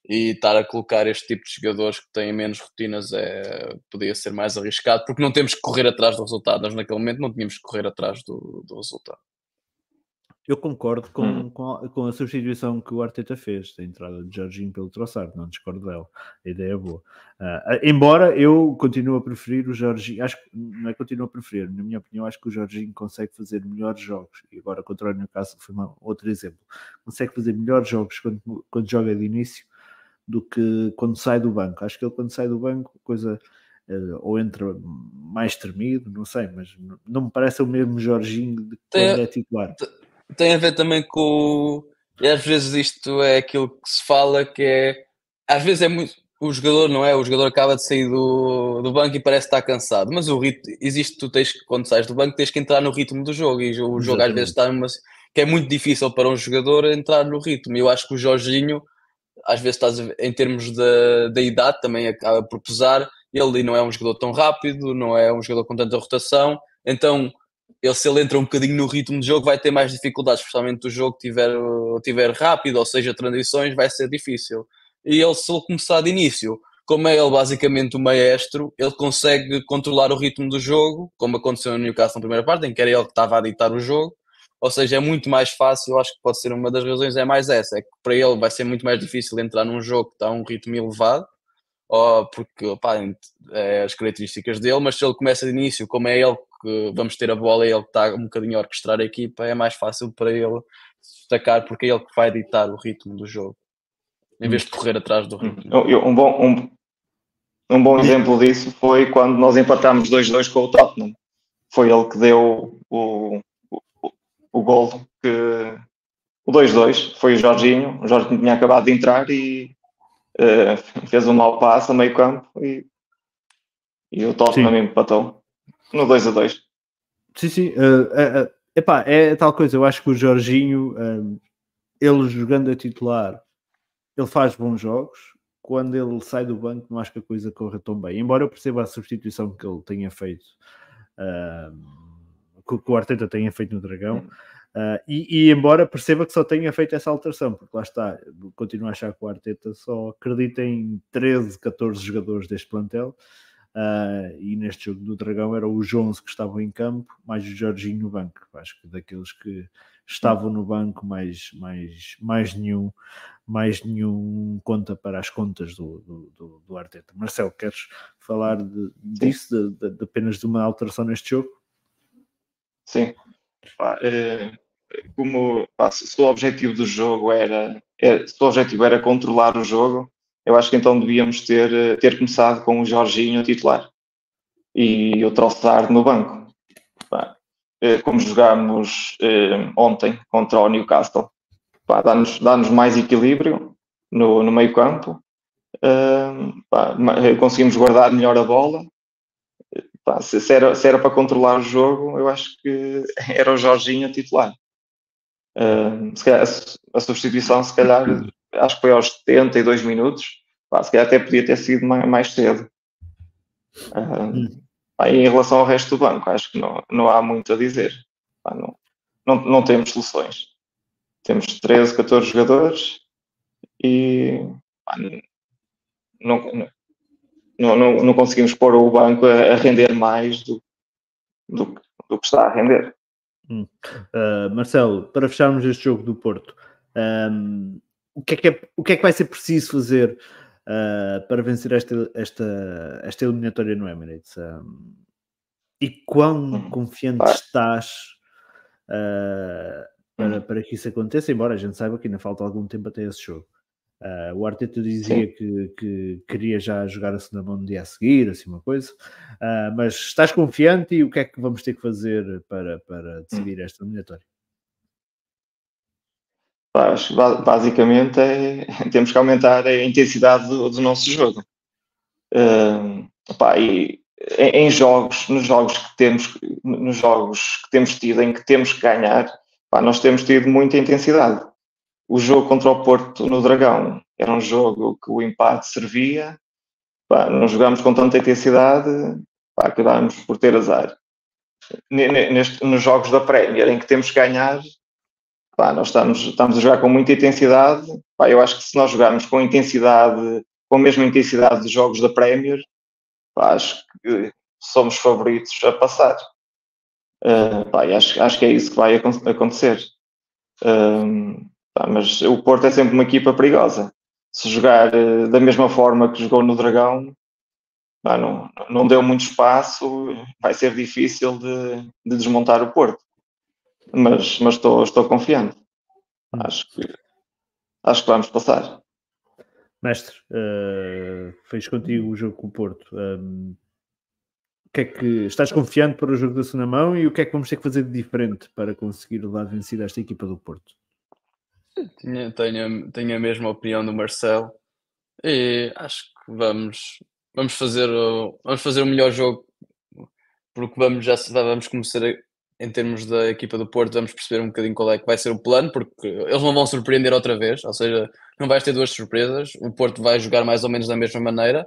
e estar a colocar este tipo de jogadores que têm menos rotinas é, podia ser mais arriscado, porque não temos que correr atrás do resultado. Nós, naquele momento, não tínhamos que correr atrás do, do resultado. Eu concordo com, hum. com, a, com, a, substituição que o Arteta fez, da entrada de Jorginho pelo Troçar, não discordo dela, a ideia é boa. Uh, embora eu continue a preferir o Jorginho, acho que não é continuo a preferir, na minha opinião, acho que o Jorginho consegue fazer melhores jogos, e agora contra o Newcastle foi uma, outro exemplo, consegue fazer melhores jogos quando, quando joga de início do que quando sai do banco. Acho que ele quando sai do banco, coisa uh, ou entra mais tremido, não sei, mas não me parece o mesmo Jorginho de quando é titular. Tem a ver também com e às vezes isto é aquilo que se fala que é às vezes é muito o jogador não é, o jogador acaba de sair do, do banco e parece estar cansado, mas o ritmo existe, tu tens que, quando sais do banco, tens que entrar no ritmo do jogo e o jogo Exatamente. às vezes está numa que é muito difícil para um jogador entrar no ritmo. E eu acho que o Jorginho às vezes estás em termos da, da idade também acaba por pesar. Ele não é um jogador tão rápido, não é um jogador com tanta rotação, então ele, se ele entra um bocadinho no ritmo de jogo, vai ter mais dificuldades, especialmente o jogo tiver, tiver rápido, ou seja, transições, vai ser difícil. E ele, se ele começar de início, como é ele basicamente o maestro, ele consegue controlar o ritmo do jogo, como aconteceu no Newcastle na primeira parte, em que era ele que estava a ditar o jogo, ou seja, é muito mais fácil, acho que pode ser uma das razões, é mais essa, é que para ele vai ser muito mais difícil entrar num jogo que está a um ritmo elevado, ou porque opa, é as características dele, mas se ele começa de início, como é ele que vamos ter a bola, é ele que está um bocadinho a orquestrar a equipa, é mais fácil para ele destacar, porque é ele que vai ditar o ritmo do jogo, em vez de correr atrás do ritmo. Um bom, um, um bom exemplo disso foi quando nós empatámos 2-2 com o Tottenham. Foi ele que deu o, o gol que o 2-2 foi o Jorginho, o Jorginho tinha acabado de entrar e uh, fez um mau passo a meio campo e, e o Tottenham empatou no 2 a 2. Sim, sim. Uh, uh, epá, é tal coisa, eu acho que o Jorginho, ele jogando a titular, ele faz bons jogos. Quando ele sai do banco, não acho que a coisa corra tão bem. Embora eu perceba a substituição que ele tenha feito. Uh, que o Arteta tenha feito no Dragão. Uh, e, e, embora perceba que só tenha feito essa alteração, porque lá está, continuo a achar que o Arteta só acredita em 13, 14 jogadores deste plantel. Uh, e neste jogo do Dragão eram os 11 que estavam em campo, mais o Jorginho no banco. Acho que daqueles que estavam no banco, mais, mais, mais, nenhum, mais nenhum conta para as contas do, do, do, do Arteta. Marcelo, queres falar de, disso, de, de, apenas de uma alteração neste jogo? Sim. É, como pá, se o objetivo do jogo era, é, se o objetivo era controlar o jogo, eu acho que então devíamos ter, ter começado com o Jorginho titular e o Trossard no banco. É, como jogámos é, ontem contra o Newcastle, dá-nos dá mais equilíbrio no, no meio campo, conseguimos guardar melhor a bola se, era, se era para controlar o jogo, eu acho que <laughs> era o Jorginho titular. Calhar, a, substituição, se calhar, acho que foi aos 72 minutos, pá, se calhar até podia ter sido mais, mais cedo. Uh, pá, em relação ao resto do banco, acho que não, não há muito a dizer. Pá, não, não, não temos soluções. Temos 13, 14 jogadores e pá, não, não, não, não conseguimos pôr o banco a, a render mais do, do, do, que está a render. Hum. Uh, Marcelo, para fecharmos este jogo do Porto, um, o, que é que é, o que é que vai ser preciso fazer uh, para vencer esta, esta, esta eliminatória no Emirates? Um, e quão hum. confiante estás uh, para, hum. para que isso aconteça, embora a gente saiba que ainda falta algum tempo até esse jogo. Uh, o Arteta dizia que, que, queria já jogar a segunda mão no dia a seguir, assim uma coisa. Uh, mas estás confiante e o que é que vamos ter que fazer para, para decidir hum. esta eliminatória? Basicamente é, <laughs> temos que aumentar a intensidade do, do nosso jogo. Uh, e em, jogos, nos jogos que temos, nos jogos que temos tido, em que temos que ganhar, nós temos tido muita intensidade. O jogo contra o Porto no Dragão era um jogo que o empate servia, não jogámos com tanta intensidade, acabámos por ter azar. Neste, nos jogos da Premier, em que temos que ganhar, pá, nós estamos, estamos a jogar com muita intensidade. Pá, eu acho que se nós jogarmos com intensidade, com a mesma intensidade dos jogos da Premier, pá, acho que somos favoritos a passar. Uh, pá, acho, acho que é isso que vai acontecer. Uh, pá, mas o Porto é sempre uma equipa perigosa. Se jogar uh, da mesma forma que jogou no Dragão, pá, não, não deu muito espaço, vai ser difícil de, de desmontar o Porto. Mas, mas estou, estou confiante. Acho que, acho que vamos passar. Mestre, uh, fez contigo o jogo com o Porto. Um, o que é que estás confiante para o jogo da segunda mão e o que é que vamos ter que fazer de diferente para conseguir levar vencida esta equipa do Porto? Tenho, tenho, tenho a mesma opinião do Marcelo e acho que vamos, vamos, fazer, o, vamos fazer o melhor jogo porque vamos, já vamos começar a, em termos da equipa do Porto, vamos perceber um bocadinho qual é que vai ser o plano, porque eles não vão surpreender outra vez, ou seja, não vais ter duas surpresas. O Porto vai jogar mais ou menos da mesma maneira,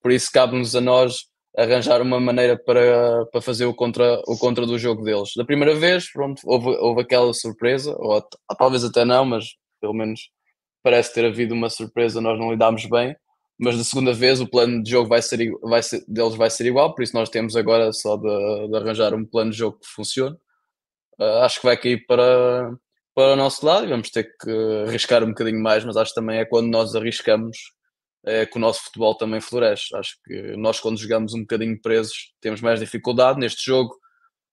por isso cabe-nos a nós arranjar uma maneira para, para fazer o contra, o contra do jogo deles. Da primeira vez, pronto, houve, houve aquela surpresa, ou, talvez até não, mas pelo menos parece ter havido uma surpresa, nós não lidámos bem. Mas da segunda vez o plano de jogo vai ser, vai ser, deles vai ser igual, por isso nós temos agora só de, de arranjar um plano de jogo que funcione. Uh, acho que vai cair para, para o nosso lado e vamos ter que arriscar um bocadinho mais, mas acho que também é quando nós arriscamos é que o nosso futebol também floresce. Acho que nós, quando jogamos um bocadinho presos, temos mais dificuldade. Neste jogo,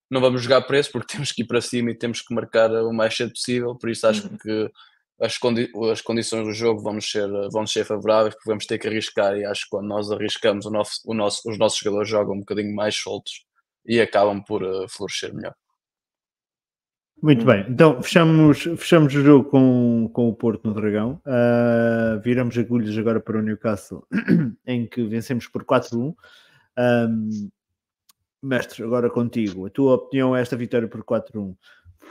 não vamos jogar presos porque <laughs> temos que ir para cima e temos que marcar o mais cedo possível. Por isso, acho uhum. que as, condi as condições do jogo vão ser, vão ser favoráveis porque vamos ter que arriscar. E acho que quando nós arriscamos, o nosso, o nosso, os nossos jogadores jogam um bocadinho mais soltos e acabam por uh, florescer melhor. Muito bem, então fechamos, fechamos o jogo com, com o Porto no Dragão. Uh, viramos agulhas agora para o Newcastle, <clears throat> em que vencemos por 4-1. Um, mestre, agora contigo. A tua opinião é esta vitória por 4-1?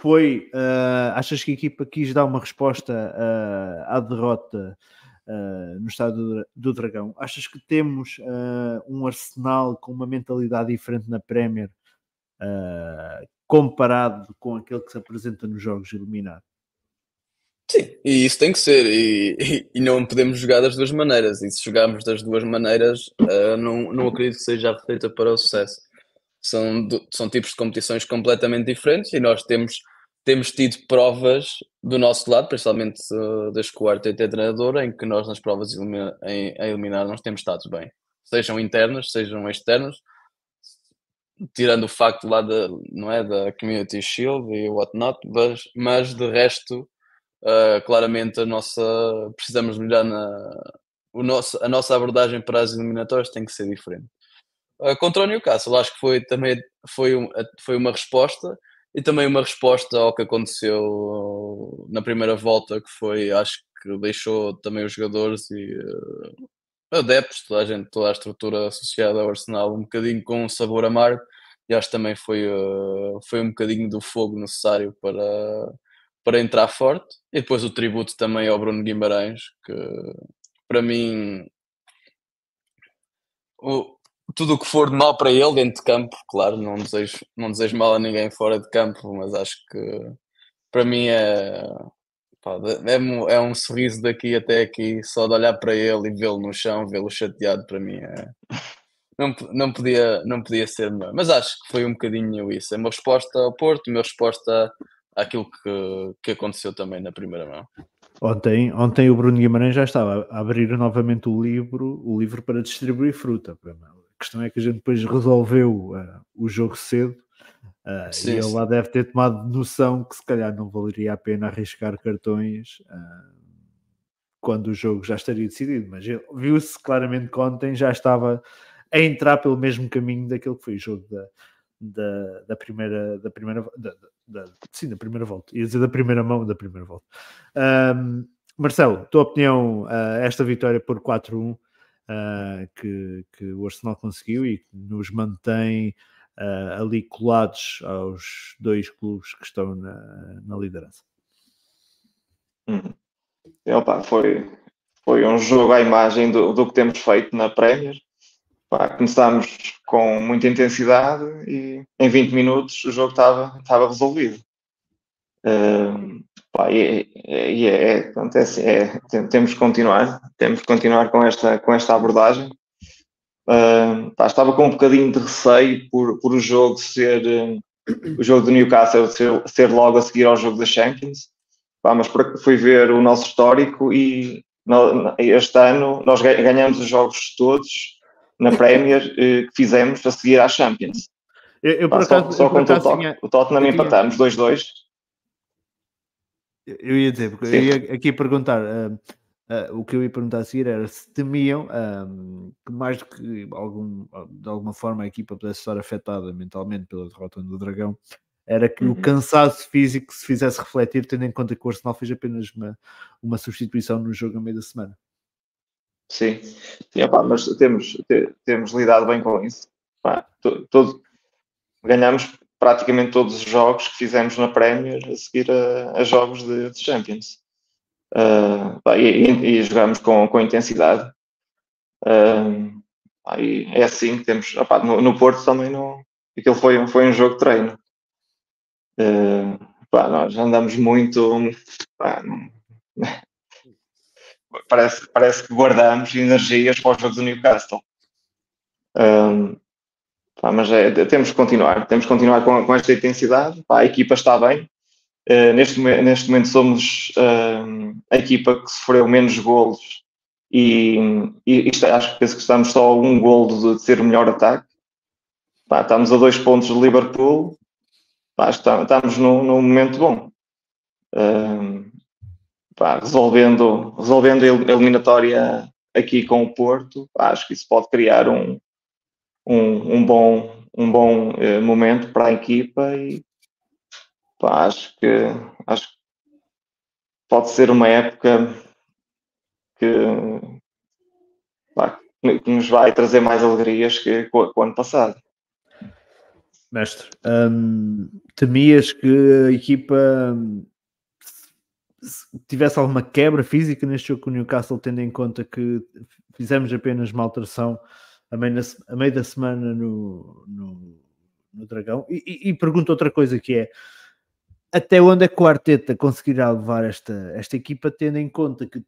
Foi, uh, achas que a equipa quis dar uma resposta uh, à derrota no estado do, Dragão? Achas que temos um arsenal com uma mentalidade diferente na Premier? Uh, comparado com aquele que se apresenta nos jogos eliminados. Sim, e isso tem que ser, e, e, e, não podemos jogar das duas maneiras, e se jogarmos das duas maneiras, uh, não, não acredito que seja a receita para o sucesso. São, são tipos de competições completamente diferentes e nós temos, temos tido provas do nosso lado, principalmente uh, o Arte é treinador, em que nós nas provas elimina, em, a eliminar nós temos estado bem, sejam internas, sejam externas, tirando o facto lá da, não é, da Community Shield e whatnot, mas, mas de resto, uh, claramente a nossa, precisamos melhorar na, o nosso, a nossa abordagem para as eliminatórias tem que ser diferente. Uh, contra o Newcastle, acho que foi também foi, um, foi uma resposta e também uma resposta ao que aconteceu na primeira volta, que foi, acho que deixou também os jogadores e uh, adeptos, toda a gente, toda a estrutura associada ao Arsenal, um bocadinho com um sabor amargo, e acho que também foi, uh, foi um bocadinho do fogo necessário para, para entrar forte. E depois o tributo também ao Bruno Guimarães, que para mim o, tudo o que for de mal para ele dentro de campo, claro, não desejo, não desejo mal a ninguém fora de campo, mas acho que para mim é Pá, é, um, é um sorriso daqui até aqui, só de olhar para ele e vê-lo no chão, vê-lo chateado, para mim é. Não, não, podia, não podia ser melhor. Mas acho que foi um bocadinho isso. É uma resposta ao Porto, uma resposta àquilo que, que aconteceu também na primeira mão. Ontem, ontem o Bruno Guimarães já estava a abrir novamente o livro, o livro para distribuir fruta. A questão é que a gente depois resolveu uh, o jogo cedo Uh, sim, e ele lá deve ter tomado noção que se calhar não valeria a pena arriscar cartões uh, quando o jogo já estaria decidido, mas viu-se claramente que ontem já estava a entrar pelo mesmo caminho daquele que foi o jogo da, da, da primeira da primeira da, da, sim, da primeira volta, ia dizer da primeira mão da primeira volta. Um, Marcelo, tua opinião, esta vitória por 4-1 uh, que, que o Arsenal conseguiu e que nos mantém uh, ali colados aos dois clubes que estão na, na liderança. Hum. Opa, foi, foi um jogo à imagem do, do que temos feito na Premier. Começámos com muita intensidade e em 20 minutos o jogo estava, estava resolvido. Uh, pá, e, e é, é, acontece, é, temos que continuar, temos que continuar com esta, com esta abordagem. Uh, estava com um bocadinho de receio por, por o jogo ser uh, o jogo do Newcastle ser, ser logo a seguir ao jogo da Champions, pá, mas fui ver o nosso histórico e no, este ano nós ganhamos os jogos todos na Premier eh, que fizemos a seguir à Champions. Eu, eu Pá, só, só contra o, o Tottenham empatamos 2-2. Eu ia dizer, porque Sim. eu ia aqui perguntar. Uh, uh, o que eu ia perguntar a seguir era se temiam uh, que mais do que algum, de alguma forma a equipa pudesse estar afetada mentalmente pela derrota do Dragão, era que uhum. o cansaço físico se fizesse refletir, tendo em conta que o Arsenal fez apenas uma, uma substituição no jogo a meio da semana. Sim, Sim opa, mas temos, temos lidado bem com isso. Pá, todo, ganhamos praticamente todos os jogos que fizemos na Premier a seguir a, a jogos de, de Champions. Uh, e, e, jogamos com, com intensidade. Uh, é assim que temos. Opa, no, no Porto também não. Aquilo foi, foi um jogo de treino. Uh, pá, nós andamos muito. Pá, <laughs> parece, parece que guardamos energias para o jogo do Newcastle. Pá, mas é, temos que continuar, temos que continuar com, com esta intensidade. Pá, a equipa está bem. Uh, neste, neste momento somos uh, a equipa que sofreu menos golos e, e acho que penso que estamos só a um golo de, ser o melhor ataque. Pá, estamos a dois pontos de Liverpool. Pá, estamos num, num momento bom. Uh, pá, resolvendo, resolvendo a eliminatória aqui com o Porto, acho que isso pode criar um, um, um bom, um bom uh, momento para a equipa e pá, acho que acho que pode ser uma época que, pá, que nos vai trazer mais alegrias que, que o ano passado. Mestre, hum, temias que a equipa tivesse alguma quebra física neste jogo com o Newcastle, tendo em conta que fizemos apenas uma alteração a meio, a meio da semana no, no, no Dragão. E, e, e, pergunto outra coisa que é até onde é que o Arteta conseguirá levar esta, esta equipa, tendo em conta que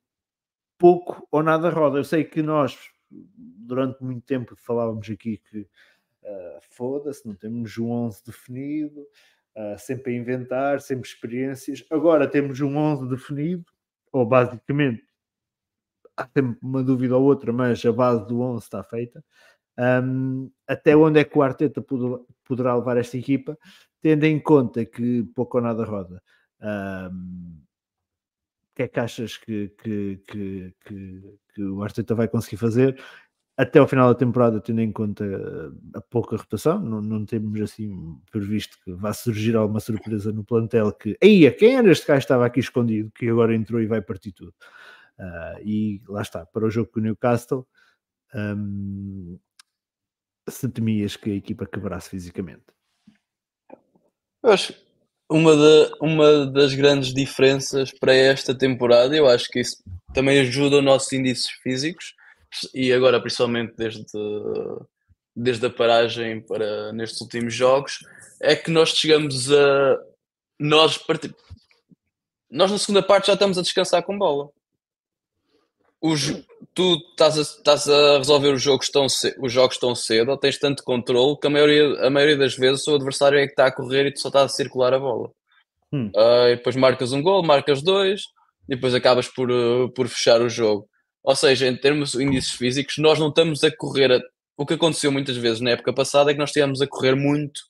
pouco ou nada roda. Eu sei que nós, durante muito tempo, falávamos aqui que uh, foda-se, não temos um 11 definido, uh, sempre a inventar, sempre experiências. Agora temos um 11 definido, ou basicamente há sempre uma dúvida ou outra, mas a base do 11 está feita. Um, até onde é que o Arteta poderá levar esta equipa, tendo em conta que pouco ou nada roda. Um, o que é que achas que, que, que, que, o Arteta vai conseguir fazer até ao final da temporada, tendo em conta a pouca rotação? Não, não temos assim previsto que vá surgir alguma surpresa no plantel que, aí, quem era este gajo que estava aqui escondido, que agora entrou e vai partir tudo. Uh, e lá está, para o jogo com o Newcastle, um, se temias que a equipa quebrasse fisicamente? Eu acho uma, de, uma das grandes diferenças para esta temporada, eu acho que isso também ajuda os nossos índices físicos e agora principalmente desde, desde a paragem para nestes últimos jogos, é que nós chegamos a nós, nós na segunda parte já estamos a descansar com bola os, tu estás a, estás a resolver os jogos, tão cedo, os jogos tão cedo ou tens tanto controle que a maioria, a maioria das vezes o adversário é que está a correr e tu só estás a circular a bola. Hum. Uh, e depois marcas um gol, marcas dois e depois acabas por, uh, por fechar o jogo. Ou seja, em termos de índices físicos, nós não estamos a correr. A... O que aconteceu muitas vezes na época passada é que nós estivemos a correr muito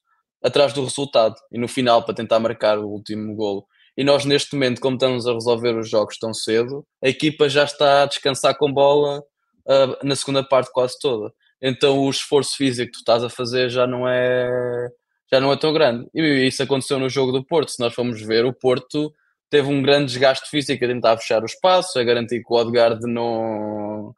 atrás do resultado e no final para tentar marcar o último golo. E nós, neste momento, como estamos a resolver os jogos tão cedo, a equipa já está a descansar com bola uh, na segunda parte quase toda. Então o esforço físico que tu estás a fazer já não é já não é tão grande. E isso aconteceu no jogo do Porto. Se nós formos ver, o Porto teve um grande desgaste físico a tentar fechar o espaço, a garantir que o Odegaard não,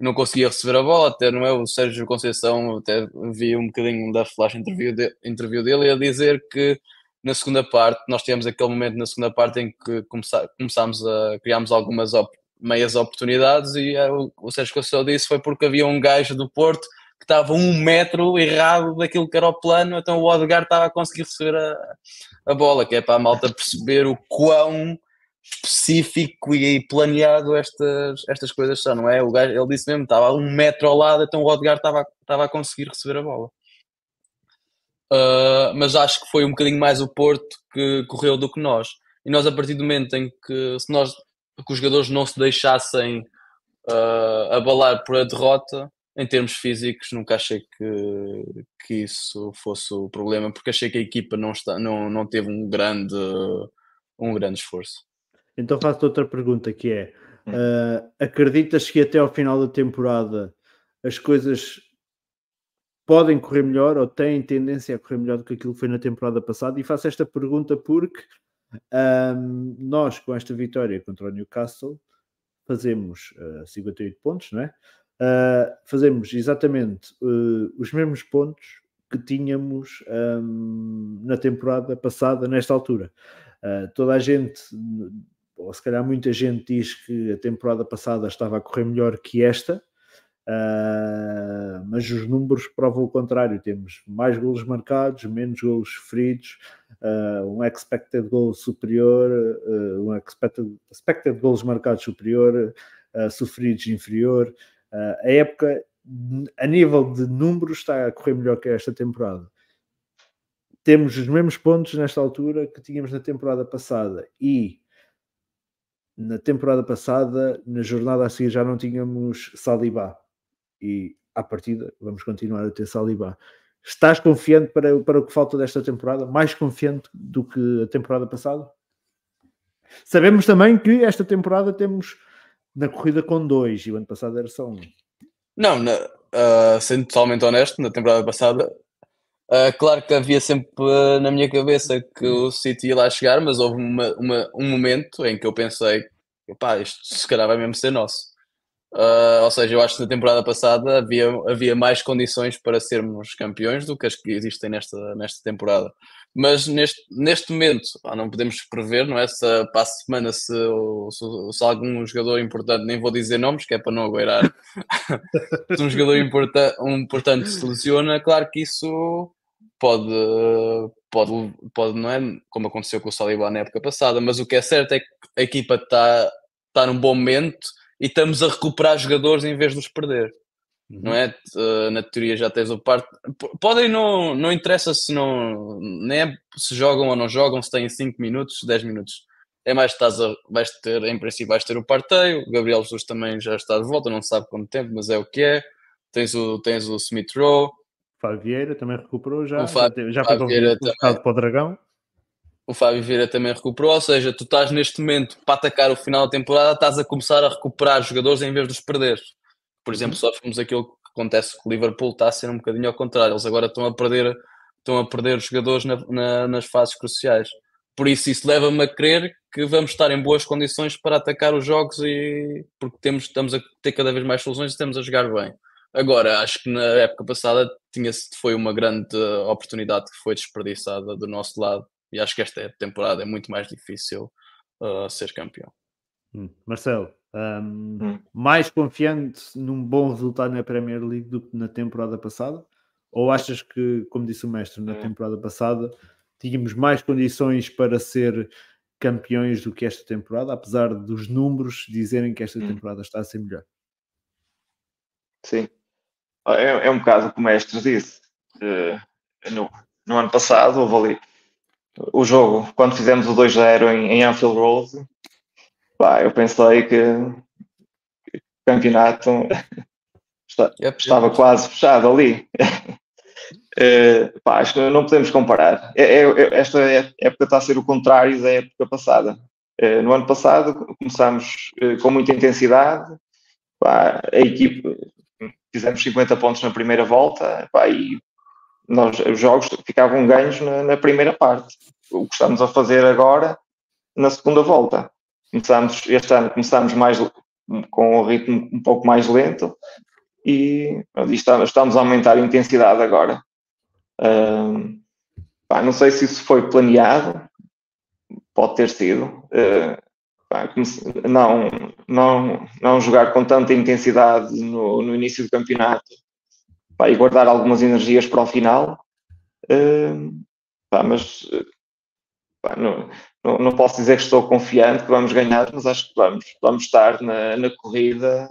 não conseguia receber a bola, até não é o Sérgio Conceição, até vi um bocadinho da flash interview, de, interview dele a dizer que na segunda parte, nós tivemos aquele momento na segunda parte em que começá, começámos a criarmos algumas op, meias oportunidades e é, o, o Sérgio Conceição disse foi porque havia um gajo do Porto que estava um metro errado daquilo que era o plano, então o Odegaard estava a conseguir receber a, a bola, que é para a malta perceber o quão específico e planeado estas, estas coisas são, não é? O gajo, ele disse mesmo, estava um metro ao lado, então o Odegaard estava, estava a conseguir receber a bola. Uh, mas acho que foi um bocadinho mais o Porto que correu do que nós. E nós, a partir do momento em que, se nós, que os jogadores não se deixassem uh, abalar por a derrota, em termos físicos, nunca achei que, que isso fosse o problema, porque achei que a equipa não, está, não, não teve um grande, um grande esforço. Então faço outra pergunta que é: uh, acreditas que até ao final da temporada as coisas podem correr melhor ou têm tendência a correr melhor do que aquilo que foi na temporada passada? E faço esta pergunta porque um, nós, com esta vitória contra o Newcastle, fazemos uh, 58 pontos, não é? Uh, fazemos exatamente uh, os mesmos pontos que tínhamos um, na temporada passada, nesta altura. Toda a gente ou se calhar muita gente diz que a temporada passada estava a correr melhor que esta, uh, mas os números provam o contrário. Temos mais golos marcados, menos golos sofridos, uh, um expected goal superior, uh, um expected, expected goals marcados superior, sofridos inferior. a época, a nível de números, está a correr melhor que esta temporada temos os mesmos pontos nesta altura que tínhamos na temporada passada e na temporada passada, na jornada a seguir, já não tínhamos Saliba e à partida vamos continuar a ter Saliba. Estás confiante para, para o que falta desta temporada? Mais confiante do que a temporada passada? Sabemos também que esta temporada temos na corrida com dois e o ano passado era só um. Não, na, uh, sendo totalmente honesto, na temporada passada, uh, claro que havia sempre uh, na minha cabeça que o City ia lá chegar, mas houve uma, uma, um momento em que eu pensei pá, isto se calhar vai mesmo ser nosso. Uh, ou seja, eu acho que na temporada passada havia, havia mais condições para sermos campeões do que as que existem nesta, nesta temporada. Mas neste, neste momento, ah, não podemos prever, não é? Se para a semana, se, se, se, algum jogador importante, nem vou dizer nomes, que é para não agueirar, <laughs> se um jogador importa, um importante se lesiona, claro que isso pode, pode, pode, não é como aconteceu com o Saliba na época passada, mas o que é certo é que a equipa está está num bom momento e estamos a recuperar jogadores em vez de os perder. Uhum. Não é? Uh, na teoria já tens o parte. Podem, não, não interessa se não. Nem é se jogam ou não jogam, se têm 5 minutos, 10 minutos. É mais estás a, vais ter, em princípio, vais ter o parteio. O Gabriel Jesus também já está de volta, não sabe quanto tempo, mas é o que é. Tens o, tens o Smith Rowe. Fábio Vieira também recuperou já. O Fábio, já foi convocado para o Dragão o Fábio Vieira também recuperou, ou seja, tu estás neste momento para atacar o final da temporada, estás a começar a recuperar jogadores em vez de os perder. Por exemplo, uhum. sofremos aquilo que acontece com o Liverpool, está a ser um bocadinho ao contrário, eles agora estão a perder, estão a perder jogadores na, na, nas fases cruciais. Por isso, isso leva-me a crer que vamos estar em boas condições para atacar os jogos e porque temos, estamos a ter cada vez mais soluções e estamos a jogar bem. Agora, acho que na época passada tinha foi uma grande oportunidade que foi desperdiçada do nosso lado e acho que esta temporada é muito mais difícil uh, ser campeão. Hum. Marcelo, um, hum. mais confiante num bom resultado na Premier League do que na temporada passada? Ou achas que, como disse o mestre, na hum. temporada passada tínhamos mais condições para ser campeões do que esta temporada, apesar dos números dizerem que esta hum. temporada está a ser melhor? Sim, é, é um bocado como o mestre disse. Uh, no, no ano passado houve ali o jogo, quando fizemos o 2-0 em, em, Anfield Road, pá, eu pensei que, o campeonato <laughs> está, yep, estava yep. quase fechado ali. uh, <laughs> pá, acho que não podemos comparar. É, é, é, esta época está a ser o contrário da época passada. Uh, no ano passado começámos uh, com muita intensidade, pá, a equipe fizemos 50 pontos na primeira volta pá, e nós, os jogos ficavam ganhos na, na, primeira parte. O que estamos a fazer agora na segunda volta. Começamos, este ano começámos mais, com um ritmo um pouco mais lento e, e estamos a aumentar a intensidade agora. Pá, não sei se isso foi planeado, pode ter sido. Uh, pá, não, não, não jogar com tanta intensidade no, no início do campeonato pá, e guardar algumas energias para o final. Uh, pá, mas pá, não, não, não, posso dizer que estou confiante que vamos ganhar, mas acho que vamos, vamos estar na, na corrida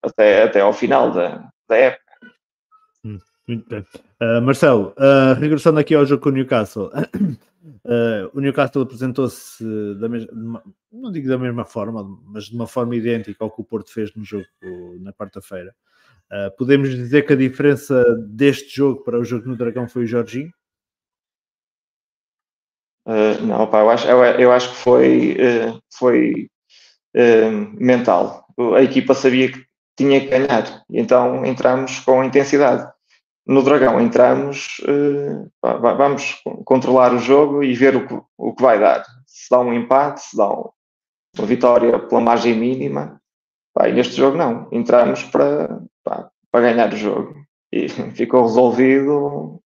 até, até ao final da, da época. Hum, muito bem. Uh, Marcelo, uh, regressando aqui ao jogo com o Newcastle, <coughs> uh, o Newcastle apresentou-se da mesma, não digo da mesma forma, mas de uma forma idêntica ao que o Porto fez no jogo na quarta-feira. Podemos dizer que a diferença deste jogo para o jogo no Dragão foi o Jorginho? não, pá, eu acho, eu, eu acho que foi, foi mental. A equipa sabia que tinha que ganhar. Então entramos com intensidade. No Dragão entramos, uh, vamos controlar o jogo e ver o que, o que vai dar. Se dá um empate, se dá um, uma vitória pela margem mínima. Pá, neste jogo não. Entramos para, pá, para ganhar o jogo. E <laughs> ficou resolvido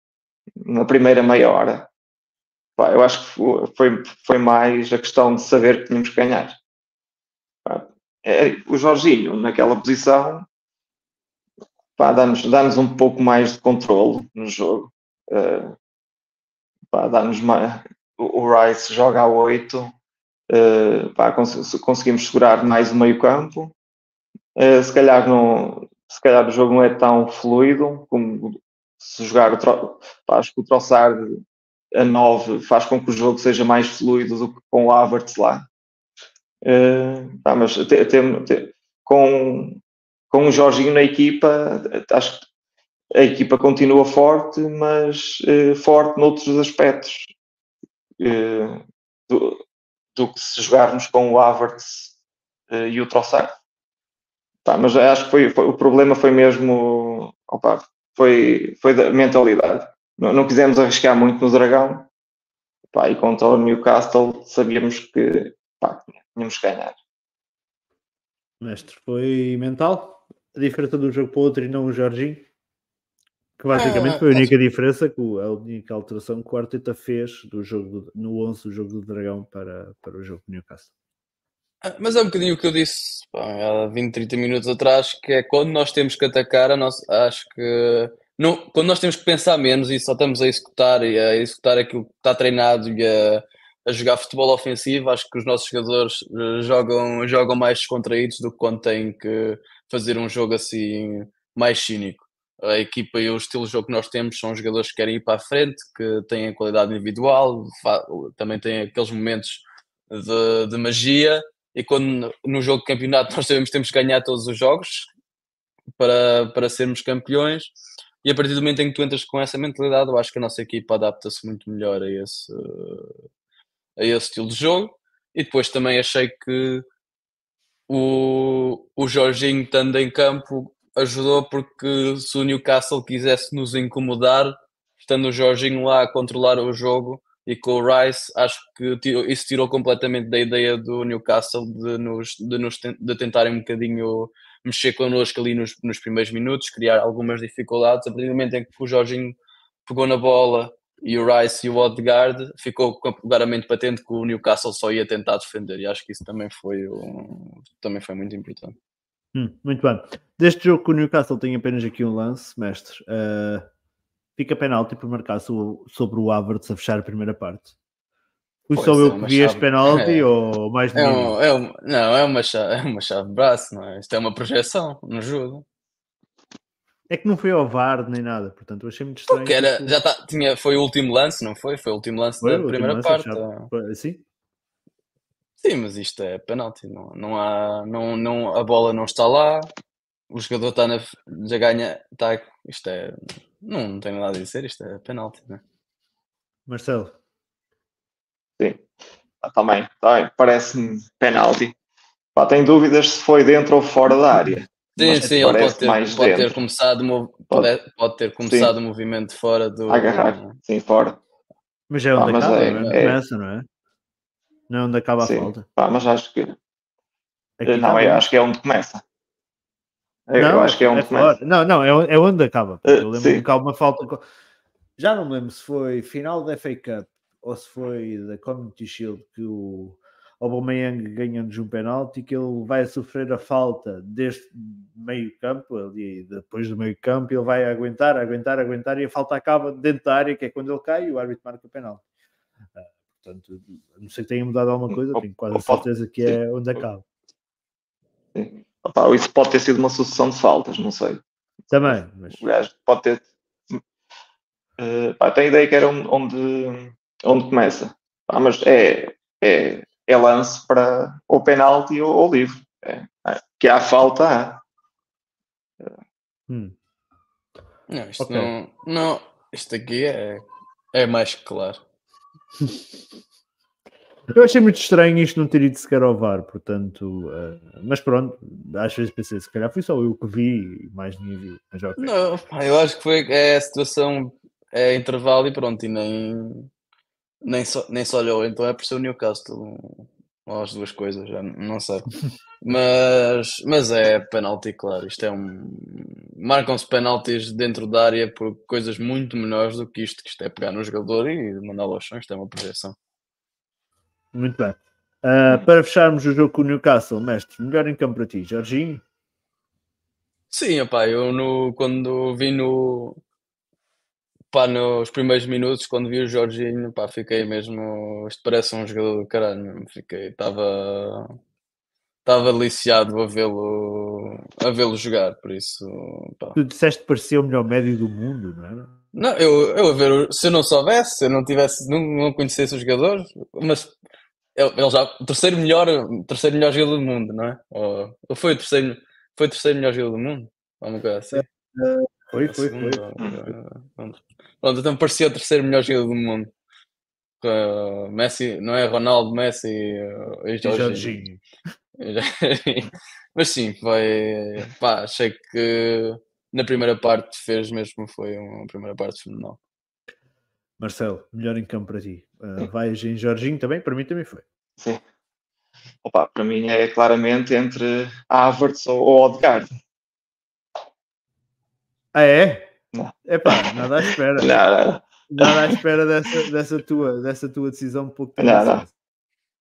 na primeira meia hora. Pá, eu acho que foi, foi mais a questão de saber que tínhamos que ganhar. Pá, é, o Jorginho, naquela posição, dá-nos dá um pouco mais de controle no jogo. Uh, dá-nos. O Rice joga a 8, uh, pá, cons conseguimos segurar mais o meio-campo. Uh, se, calhar não, se calhar o jogo não é tão fluido como se jogar o, tro acho que o Trossard a 9 faz com que o jogo seja mais fluido do que com o Havertz lá. Uh, mas te, te, te, com, com o Jorginho na equipa, acho que a equipa continua forte, mas uh, forte noutros aspectos. Uh, do, do, que se jogarmos com o Havertz e o Trossard. Tá, mas acho que foi, foi, o problema foi mesmo opa, foi, foi da mentalidade. Não, não quisemos arriscar muito no Dragão pá, e contra o Newcastle sabíamos que pá, tínhamos que ganhar. Mestre, foi mental? A diferença de um jogo para o outro e não o Jorginho? Que basicamente foi a única diferença, a única alteração que o Arteta fez do jogo no 11 do jogo do Dragão para, para o jogo do Newcastle. Ah, mas é um bocadinho o que eu disse pá, há 20, 30 minutos atrás, que é quando nós temos que atacar, a nossa, acho que não, quando nós temos que pensar menos e só estamos a executar e a executar aquilo que está treinado e a, a jogar futebol ofensivo, acho que os nossos jogadores eh, jogam, jogam mais descontraídos do que quando têm que fazer um jogo assim mais cínico. A equipa e o estilo de jogo que nós temos são jogadores que querem ir para a frente, que têm qualidade individual, também têm aqueles momentos de, de magia. E quando no jogo de campeonato <laughs> nós sabemos que temos que ganhar todos os jogos para, para sermos campeões, e a partir do momento em que tu entras com essa mentalidade, eu acho que a nossa equipa adapta-se muito melhor a esse, a esse estilo de jogo. E depois também achei que o, o Jorginho estando em campo ajudou porque se o Newcastle quisesse nos incomodar, estando o Jorginho lá a controlar o jogo e com o Rice, acho que isso tirou completamente da ideia do Newcastle de, nos, de, nos, de tentarem um bocadinho mexer connosco ali nos, nos primeiros minutos, criar algumas dificuldades. A partir do momento em que o Jorginho pegou na bola e o Rice e o Odegaard, ficou claramente patente que o Newcastle só ia tentar defender e acho que isso também foi, um, também foi muito importante. Hum, muito bem. Deste jogo o Newcastle tem apenas aqui um lance, mestre, uh, fica penalti por marcar sobre o Havertz a fechar a primeira parte. Fui só eu é que vi este penalti é, ou mais é um, é um, Não, é uma, chave, é uma chave de braço, não é? Isto é uma projeção no jogo. É que não foi ao VAR nem nada, portanto eu achei muito estranho. Porque era, já tá, tinha, foi o último lance, não foi? Foi o último lance foi, da primeira lance, parte. Foi, sim? Sim, mas isto é penalti. Não, não há, não, não, a bola não está lá, o jogador está na, já ganha. Tá, isto é. Não, não tem nada a dizer, isto é penalti, né? Marcelo. Sim, ah, também, também parece-me penalti. Pá, tem dúvidas se foi dentro ou fora da área. Sim, sim, ele pode ter, pode ter começado, pode, pode ter começado o movimento fora do. Agarrar, sim, fora. Mas é onde ah, acaba, é, é, começa, não é? Não é onde acaba a sim. falta. Pá, mas acho que. Aqui não, eu acho que é onde começa. Eu, não, eu acho que é onde é. Não, não, é, é onde acaba. Eu lembro que há uma falta. Já não me lembro se foi final da FA Cup ou se foi da Community Shield que o Aubameyang ganha-nos um penalti que ele vai sofrer a falta deste meio campo, ali depois do meio campo, ele vai aguentar, aguentar, aguentar e a falta acaba dentro da área, que é quando ele cai e o árbitro marca o penalti. Ah, portanto, não sei se tenha mudado alguma coisa, tenho quase a certeza que é onde acaba. Sim. Opa, isso pode ter sido uma sucessão de faltas, não sei. Também, mas... O gajo pode ter. Uh, pá, tenho a ideia que era onde, onde começa. Pá, mas é, é, é lance para o penalti ou, ou livre. É, é, que há falta, há. Hum. Não, isto okay. não, não. Isto aqui é, é mais claro. <laughs> Eu achei muito estranho isto não ter ido sequer ao VAR, portanto, uh, mas pronto, às vezes pensei, se calhar fui só eu que vi, mais ninguém viu. Mas okay. Não, eu acho que foi é a situação, é intervalo e pronto, e nem, nem, só, nem só olhou, então é por ser o Newcastle, ou as duas coisas, já não sei. <laughs> Mas, mas é penalti, claro. Isto é um. Marcam-se penaltis dentro da área por coisas muito menores do que isto, que isto é pegar no jogador e mandá-lo ao chão. Isto é uma projeção. Muito bem. Uh, para fecharmos o jogo com o Newcastle, mestre, melhor em campo para ti, Jorginho? Sim, opa, eu no, quando vi no, pá, nos primeiros minutos, quando vi o Jorginho, pá, fiquei mesmo. Isto parece um jogador do caralho. Fiquei, estava. Estava deliciado a vê-lo a vê-lo jogar, por isso. Pá. Tu disseste que parecia o melhor médio do mundo, não era? Não, eu, eu a ver, se eu não soubesse, se eu não tivesse, não, não conhecesse o jogador, mas ele já, o terceiro melhor, terceiro melhor jogador do mundo, não é? Ou, ou foi o terceiro, foi o terceiro melhor jogador do mundo? Alguma coisa assim? Foi, foi, foi. Pronto. Pronto, então parecia o terceiro melhor jogador do mundo. Uh, Messi, não é Ronaldo, Messi uh, e Jorginho. <laughs> Mas sim, foi. Pá, achei que na primeira parte fez mesmo, foi uma primeira parte fenomenal. Marcelo, melhor em campo para ti. Uh, vais em Jorginho também? Para mim também foi. Sim. Opa, para mim é claramente entre Havertz ou Odegaard. Ah, é? Não. Epá, nada à espera. <laughs> não, não. Nada à espera dessa, dessa, tua, dessa tua decisão um pouco. Não, não.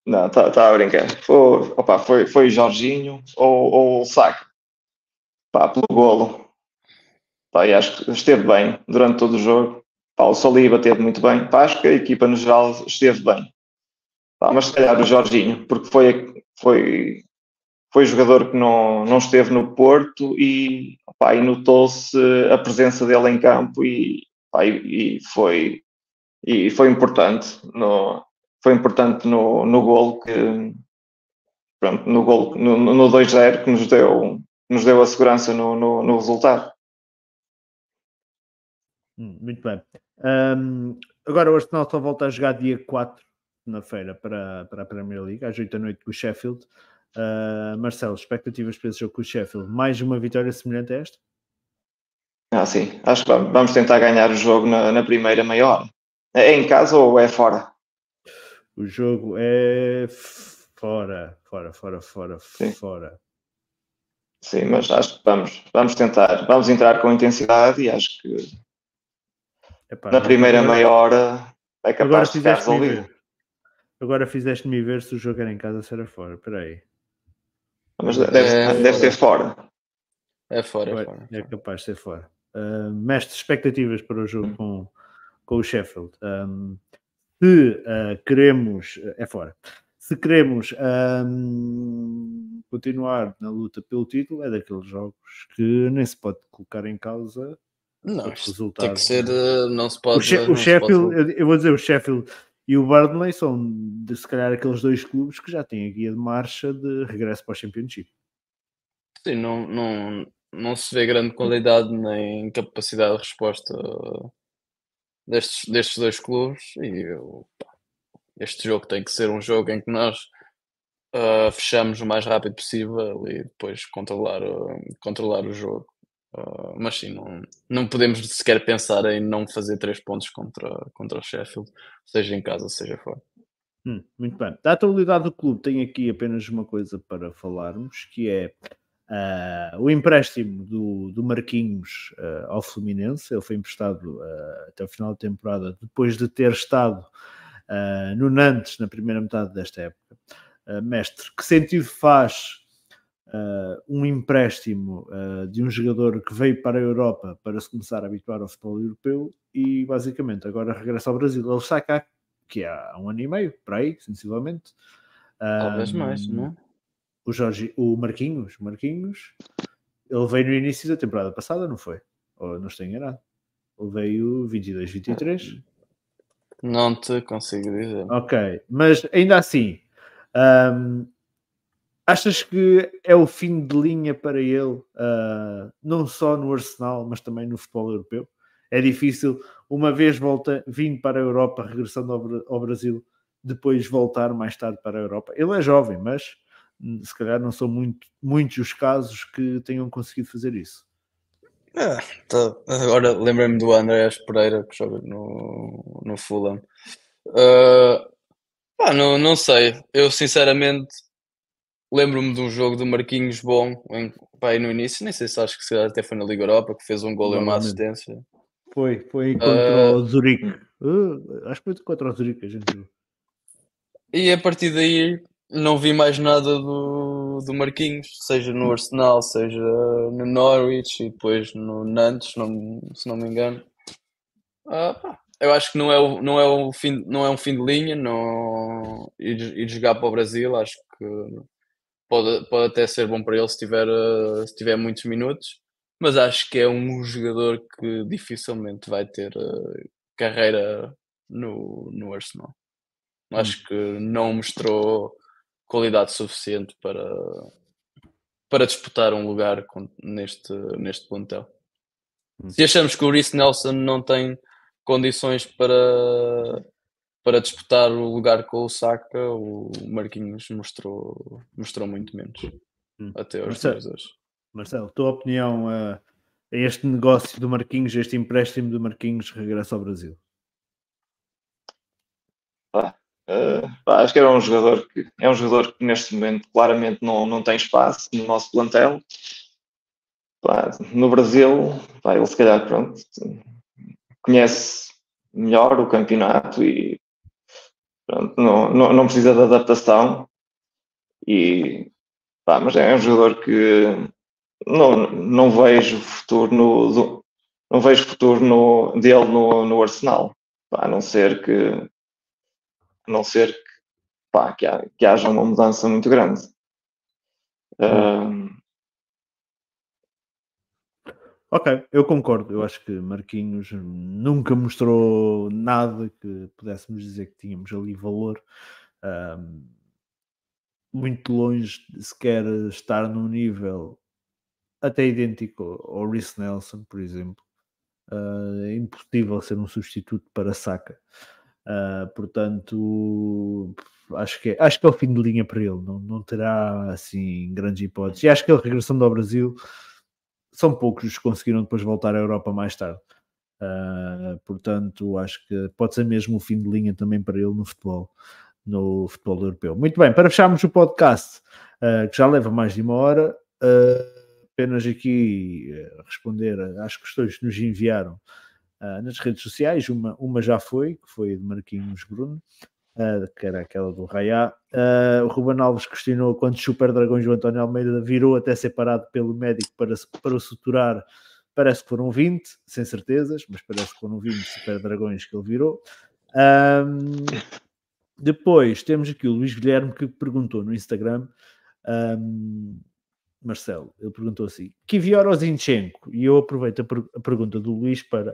Não, está tá a brincar. Foi, opa, foi, foi Jorginho ou, ou o Saco. Pá, pelo golo. Pá, e acho que esteve bem durante todo o jogo. Pá, o Saliba esteve muito bem. Que a equipa no geral esteve bem. Mas se calhar o Jorginho, porque foi, foi, foi jogador que não, não esteve no Porto e, e notou-se a presença dele em campo e, pá, e, e, foi, e foi importante. No, foi importante no, no golo que pronto, no golo no, no 2-0 que nos deu, nos deu a segurança no, no, no resultado. Hum, muito bem. Um, agora o Arsenal só volta a jogar dia 4 na feira para, para a Premier League, às 8 da noite com o Sheffield. Uh, Marcelo, expectativas para esse jogo com o Sheffield? Mais uma vitória semelhante a esta? Ah, sim. Acho que vamos tentar ganhar o jogo na, na primeira meia hora. É em casa ou é fora? O jogo é fora, fora, fora, fora, sim. fora. Sim, mas acho que vamos, vamos tentar. Vamos entrar com intensidade e acho que Epá, na primeira agora, meia hora é capaz de ficar resolvido. Agora fizeste-me ver se o jogo era em casa ou se era fora. Espera aí. Mas deve, é deve ser fora. É fora, é, fora. é capaz de ser fora. Uh, mestre, expectativas para o jogo hum. com, com o Sheffield. Um, se uh, queremos. É fora. Se queremos um, continuar na luta pelo título, é daqueles jogos que nem se pode colocar em causa não, resultado. Tem que ser, eh, não se pode. O, She o Sheffield, pode... eu vou dizer, o Sheffield e o Burnley são, de, se calhar, aqueles dois clubes que já têm a guia de marcha de regresso para o Championship. Sim, não, não, não se vê grande qualidade nem capacidade de resposta destes, destes dois clubes. E eu, pá, este jogo tem que ser um jogo em que nós uh, fechamos o mais rápido possível e depois controlar, uh, controlar o jogo. Uh, mas sim, não, não podemos sequer pensar em não fazer três pontos contra, contra o Sheffield, seja em casa, seja fora. Hum, muito bem. Da atualidade do clube, tenho aqui apenas uma coisa para falarmos, que é uh, o empréstimo do, do Marquinhos uh, ao Fluminense. Ele foi emprestado até o final da temporada, depois de ter estado no Nantes na primeira metade desta época. mestre, que sentido faz um empréstimo de um jogador que veio para a Europa para se começar a habituar ao futebol europeu e basicamente agora regressa ao Brasil? Ele está cá que há um ano e meio, para aí, sensivelmente. Talvez um, mais, não é? O, Jorge, o Marquinhos, Marquinhos, ele veio no início da temporada passada, não foi? Ou não estou enganado? Ele veio 22, 23? Não te consigo dizer. Ok, mas ainda assim, um, achas que é o fim de linha para ele, uh, não só no Arsenal, mas também no futebol europeu? é difícil, uma vez volta, vindo para a Europa, regressando ao, ao Brasil, depois voltar mais tarde para a Europa. Ele é jovem, mas hum, se calhar não são muito, muitos os casos que tenham conseguido fazer isso. Ah, tá. Agora lembrei-me do Andrés Pereira que joga no, no Fulham. Uh, não, não sei, eu sinceramente lembro-me de um jogo do Marquinhos bom em, pá, no início, nem sei se acho que até foi na Liga Europa que fez um gol e uma assistência. Foi, foi contra uh, o Zurique. Uh, acho que foi contra o Zurique a gente viu. E a partir daí não vi mais nada do, do Marquinhos, seja no Arsenal, seja no Norwich e depois no Nantes, não, se não me engano. Uh, eu acho que não é, o, não, é o fim, não é um fim de linha não, ir, ir jogar para o Brasil. Acho que pode, pode até ser bom para ele se tiver, se tiver muitos minutos mas acho que é um jogador que dificilmente vai ter uh, carreira no, no Arsenal. Hum. Acho que não mostrou qualidade suficiente para, para disputar um lugar com, neste, neste plantel. Hum. Se achamos que o Reece Nelson não tem condições para, para disputar o lugar com o Saka, o Marquinhos mostrou, mostrou muito menos hum. até aos dias hoje. Marcelo, tua opinião uh, a este negócio do Marquinhos, este empréstimo do Marquinhos regressa ao Brasil? Ah, uh, acho que era um jogador que é um jogador que neste momento claramente não, não tem espaço no nosso plantel. no Brasil, ele se calhar pronto, conhece melhor o campeonato e pronto, não, não, não precisa de adaptação. E, mas é um jogador que não, não vejo futuro no não vejo futuro no, dele no, no Arsenal, a não ser que a não ser que, pá, que, ha, que haja uma mudança muito grande. Uh... Ok, eu concordo. Eu acho que Marquinhos nunca mostrou nada que pudéssemos dizer que tínhamos ali valor. muito longe de sequer estar num nível até idêntico ao Rhys Nelson, por exemplo. Uh, é impossível ser um substituto para Saka. Uh, portanto, acho que, é, acho que é o fim de linha para ele. Não, não terá assim grandes hipóteses. E acho que ele regressando ao Brasil são poucos os que conseguiram depois voltar à Europa mais tarde. Uh, portanto, acho que pode ser mesmo o fim de linha também para ele no futebol, no futebol europeu. Muito bem, para fecharmos o podcast, uh, que já leva mais de uma hora, uh, apenas aqui responder às questões que nos enviaram nas redes sociais. Uma, uma já foi, que foi de Marquinhos Bruno, uh, que era aquela do Raiá. Uh, o Ruben Alves questionou quantos Super Dragões o António Almeida virou até ser parado pelo médico para, para o suturar. Parece que foram 20, sem certezas, mas parece que foram 20 Super Dragões que ele virou. Um, depois temos aqui o Luís Guilherme que perguntou no Instagram um, Marcelo, ele perguntou assim: Kivior ou Zinchenko? E eu aproveito a, per a pergunta do Luís para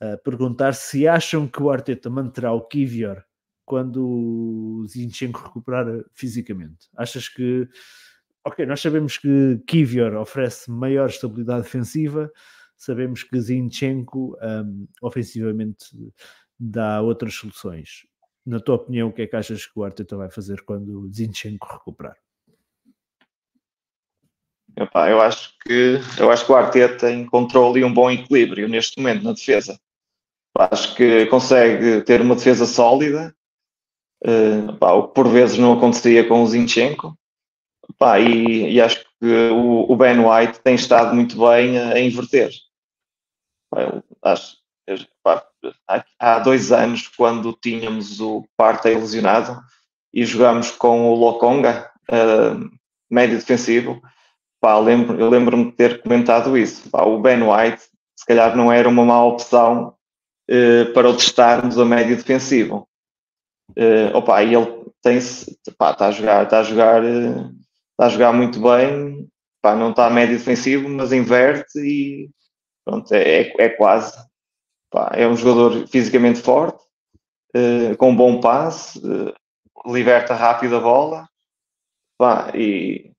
uh, perguntar se acham que o Arteta manterá o Kivior quando Zinchenko recuperar fisicamente. Achas que, ok, nós sabemos que Kivior oferece maior estabilidade defensiva, sabemos que Zinchenko um, ofensivamente dá outras soluções. Na tua opinião, o que é que achas que o Arteta vai fazer quando Zinchenko recuperar? Epá, eu acho que eu acho que o Arteta encontrou ali um bom equilíbrio neste momento na defesa. Acho que consegue ter uma defesa sólida, uh, pá, o que por vezes não acontecia com o Zinchenko. Pá, e, e, acho que o, o, Ben White tem estado muito bem a, a inverter. Pá, acho, pá, há, dois anos, quando tínhamos o Partey lesionado e jogámos com o Lokonga, uh, médio defensivo, pá, lembro, eu lembro-me de ter comentado isso. Pá, o Ben White, se calhar, não era uma má opção uh, para o testarmos a médio defensivo. Uh, opa, e ele tem-se, está a jogar, está a jogar, uh, está a jogar muito bem, pá, não está a médio defensivo, mas inverte e pronto, é, é, é quase. Pá, é um jogador fisicamente forte, uh, com um bom passe, liberta rápido a bola, pá, e,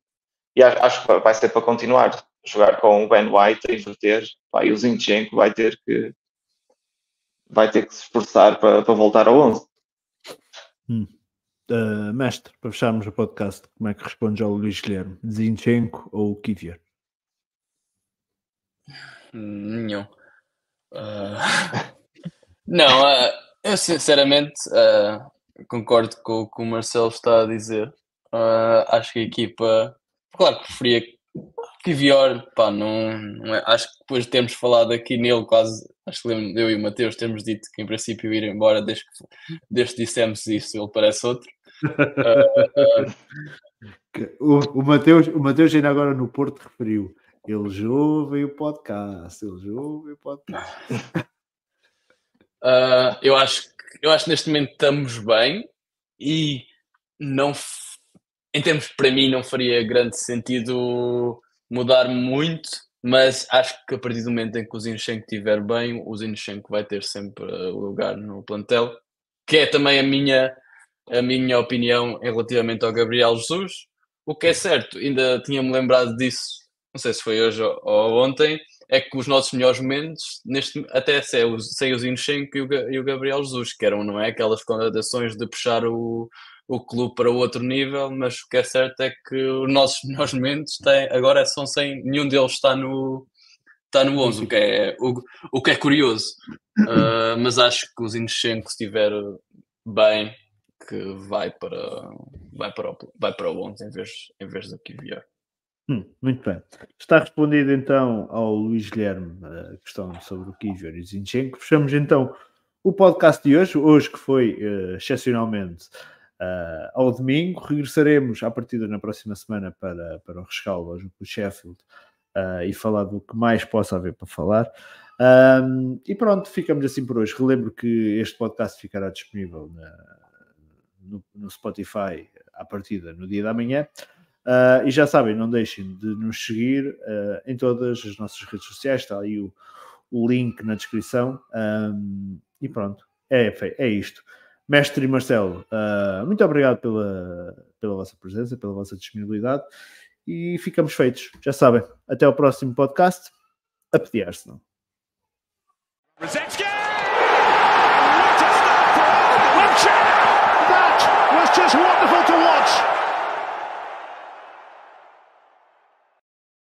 e acho que vai ser para continuar jogar com o Ben White a inverter, pá, e o Zinchenko vai ter que vai ter que se esforçar para, para voltar ao 11. Hum. Uh, mestre, para fecharmos o podcast, como é que responde ao Luís Guilherme? Zinchenko ou Kivier? Nenhum. Uh... <laughs> não, uh, eu sinceramente concordo com o que o Marcelo está a dizer. acho que a equipa, claro que preferia Kivior, pá, não, não é, acho que depois de termos falado aqui nele quase Acho que eu e o Mateus temos dito que em princípio ir embora desde que, desde que dissemos isso, ele parece outro. o, o, Mateus, o Mateus ainda agora no Porto referiu. Eles ouvem o podcast, eles ouvem o podcast. Uh, <laughs> eu, acho, eu acho que neste momento estamos bem e não em termos para mim não faria grande sentido mudar muito mas acho que a partir do momento em que o Zinchenko estiver bem, o Zinchenko vai ter sempre o lugar no plantel, que é também a minha, a minha opinião relativamente ao Gabriel Jesus. O que é certo, ainda tinha-me lembrado disso, não sei se foi hoje ou, ontem, é que os nossos melhores momentos, neste, até sem o, Zinchenko e o, Gabriel Jesus, que eram, não é? Aquelas condenações de puxar o, o clube para outro nível, mas o que é certo é que os nossos <laughs> melhores momentos têm, agora são sem nenhum deles está no está no 11, o que é, o, o que é curioso. Uh, <coughs> mas acho que o Zinchenko estiver bem, que vai para vai para o, vai para o 11 em vez, em vez do Kivior. Hum, muito bem. Está respondido então ao Luís Guilherme a questão sobre o Kivior e o Zinchenko. Fechamos então o podcast de hoje, hoje que foi uh, excepcionalmente uh, ao domingo. Regressaremos à partida na próxima semana para, para o rescaldo junto do Sheffield uh, e falar do que mais possa haver para falar. Um, e pronto, ficamos assim por hoje. Relembro que este podcast ficará disponível na, no, no, Spotify à partida no dia da manhã. Uh, e já sabem, não deixem de nos seguir em todas as nossas redes sociais, está aí o, o link na descrição. Um, e pronto, é, é isto. Mestre Marcelo, uh, muito obrigado pela, pela vossa presença, pela vossa disponibilidade e ficamos feitos. Já sabem, até ao próximo podcast. A pedir Arsenal. Just wonderful.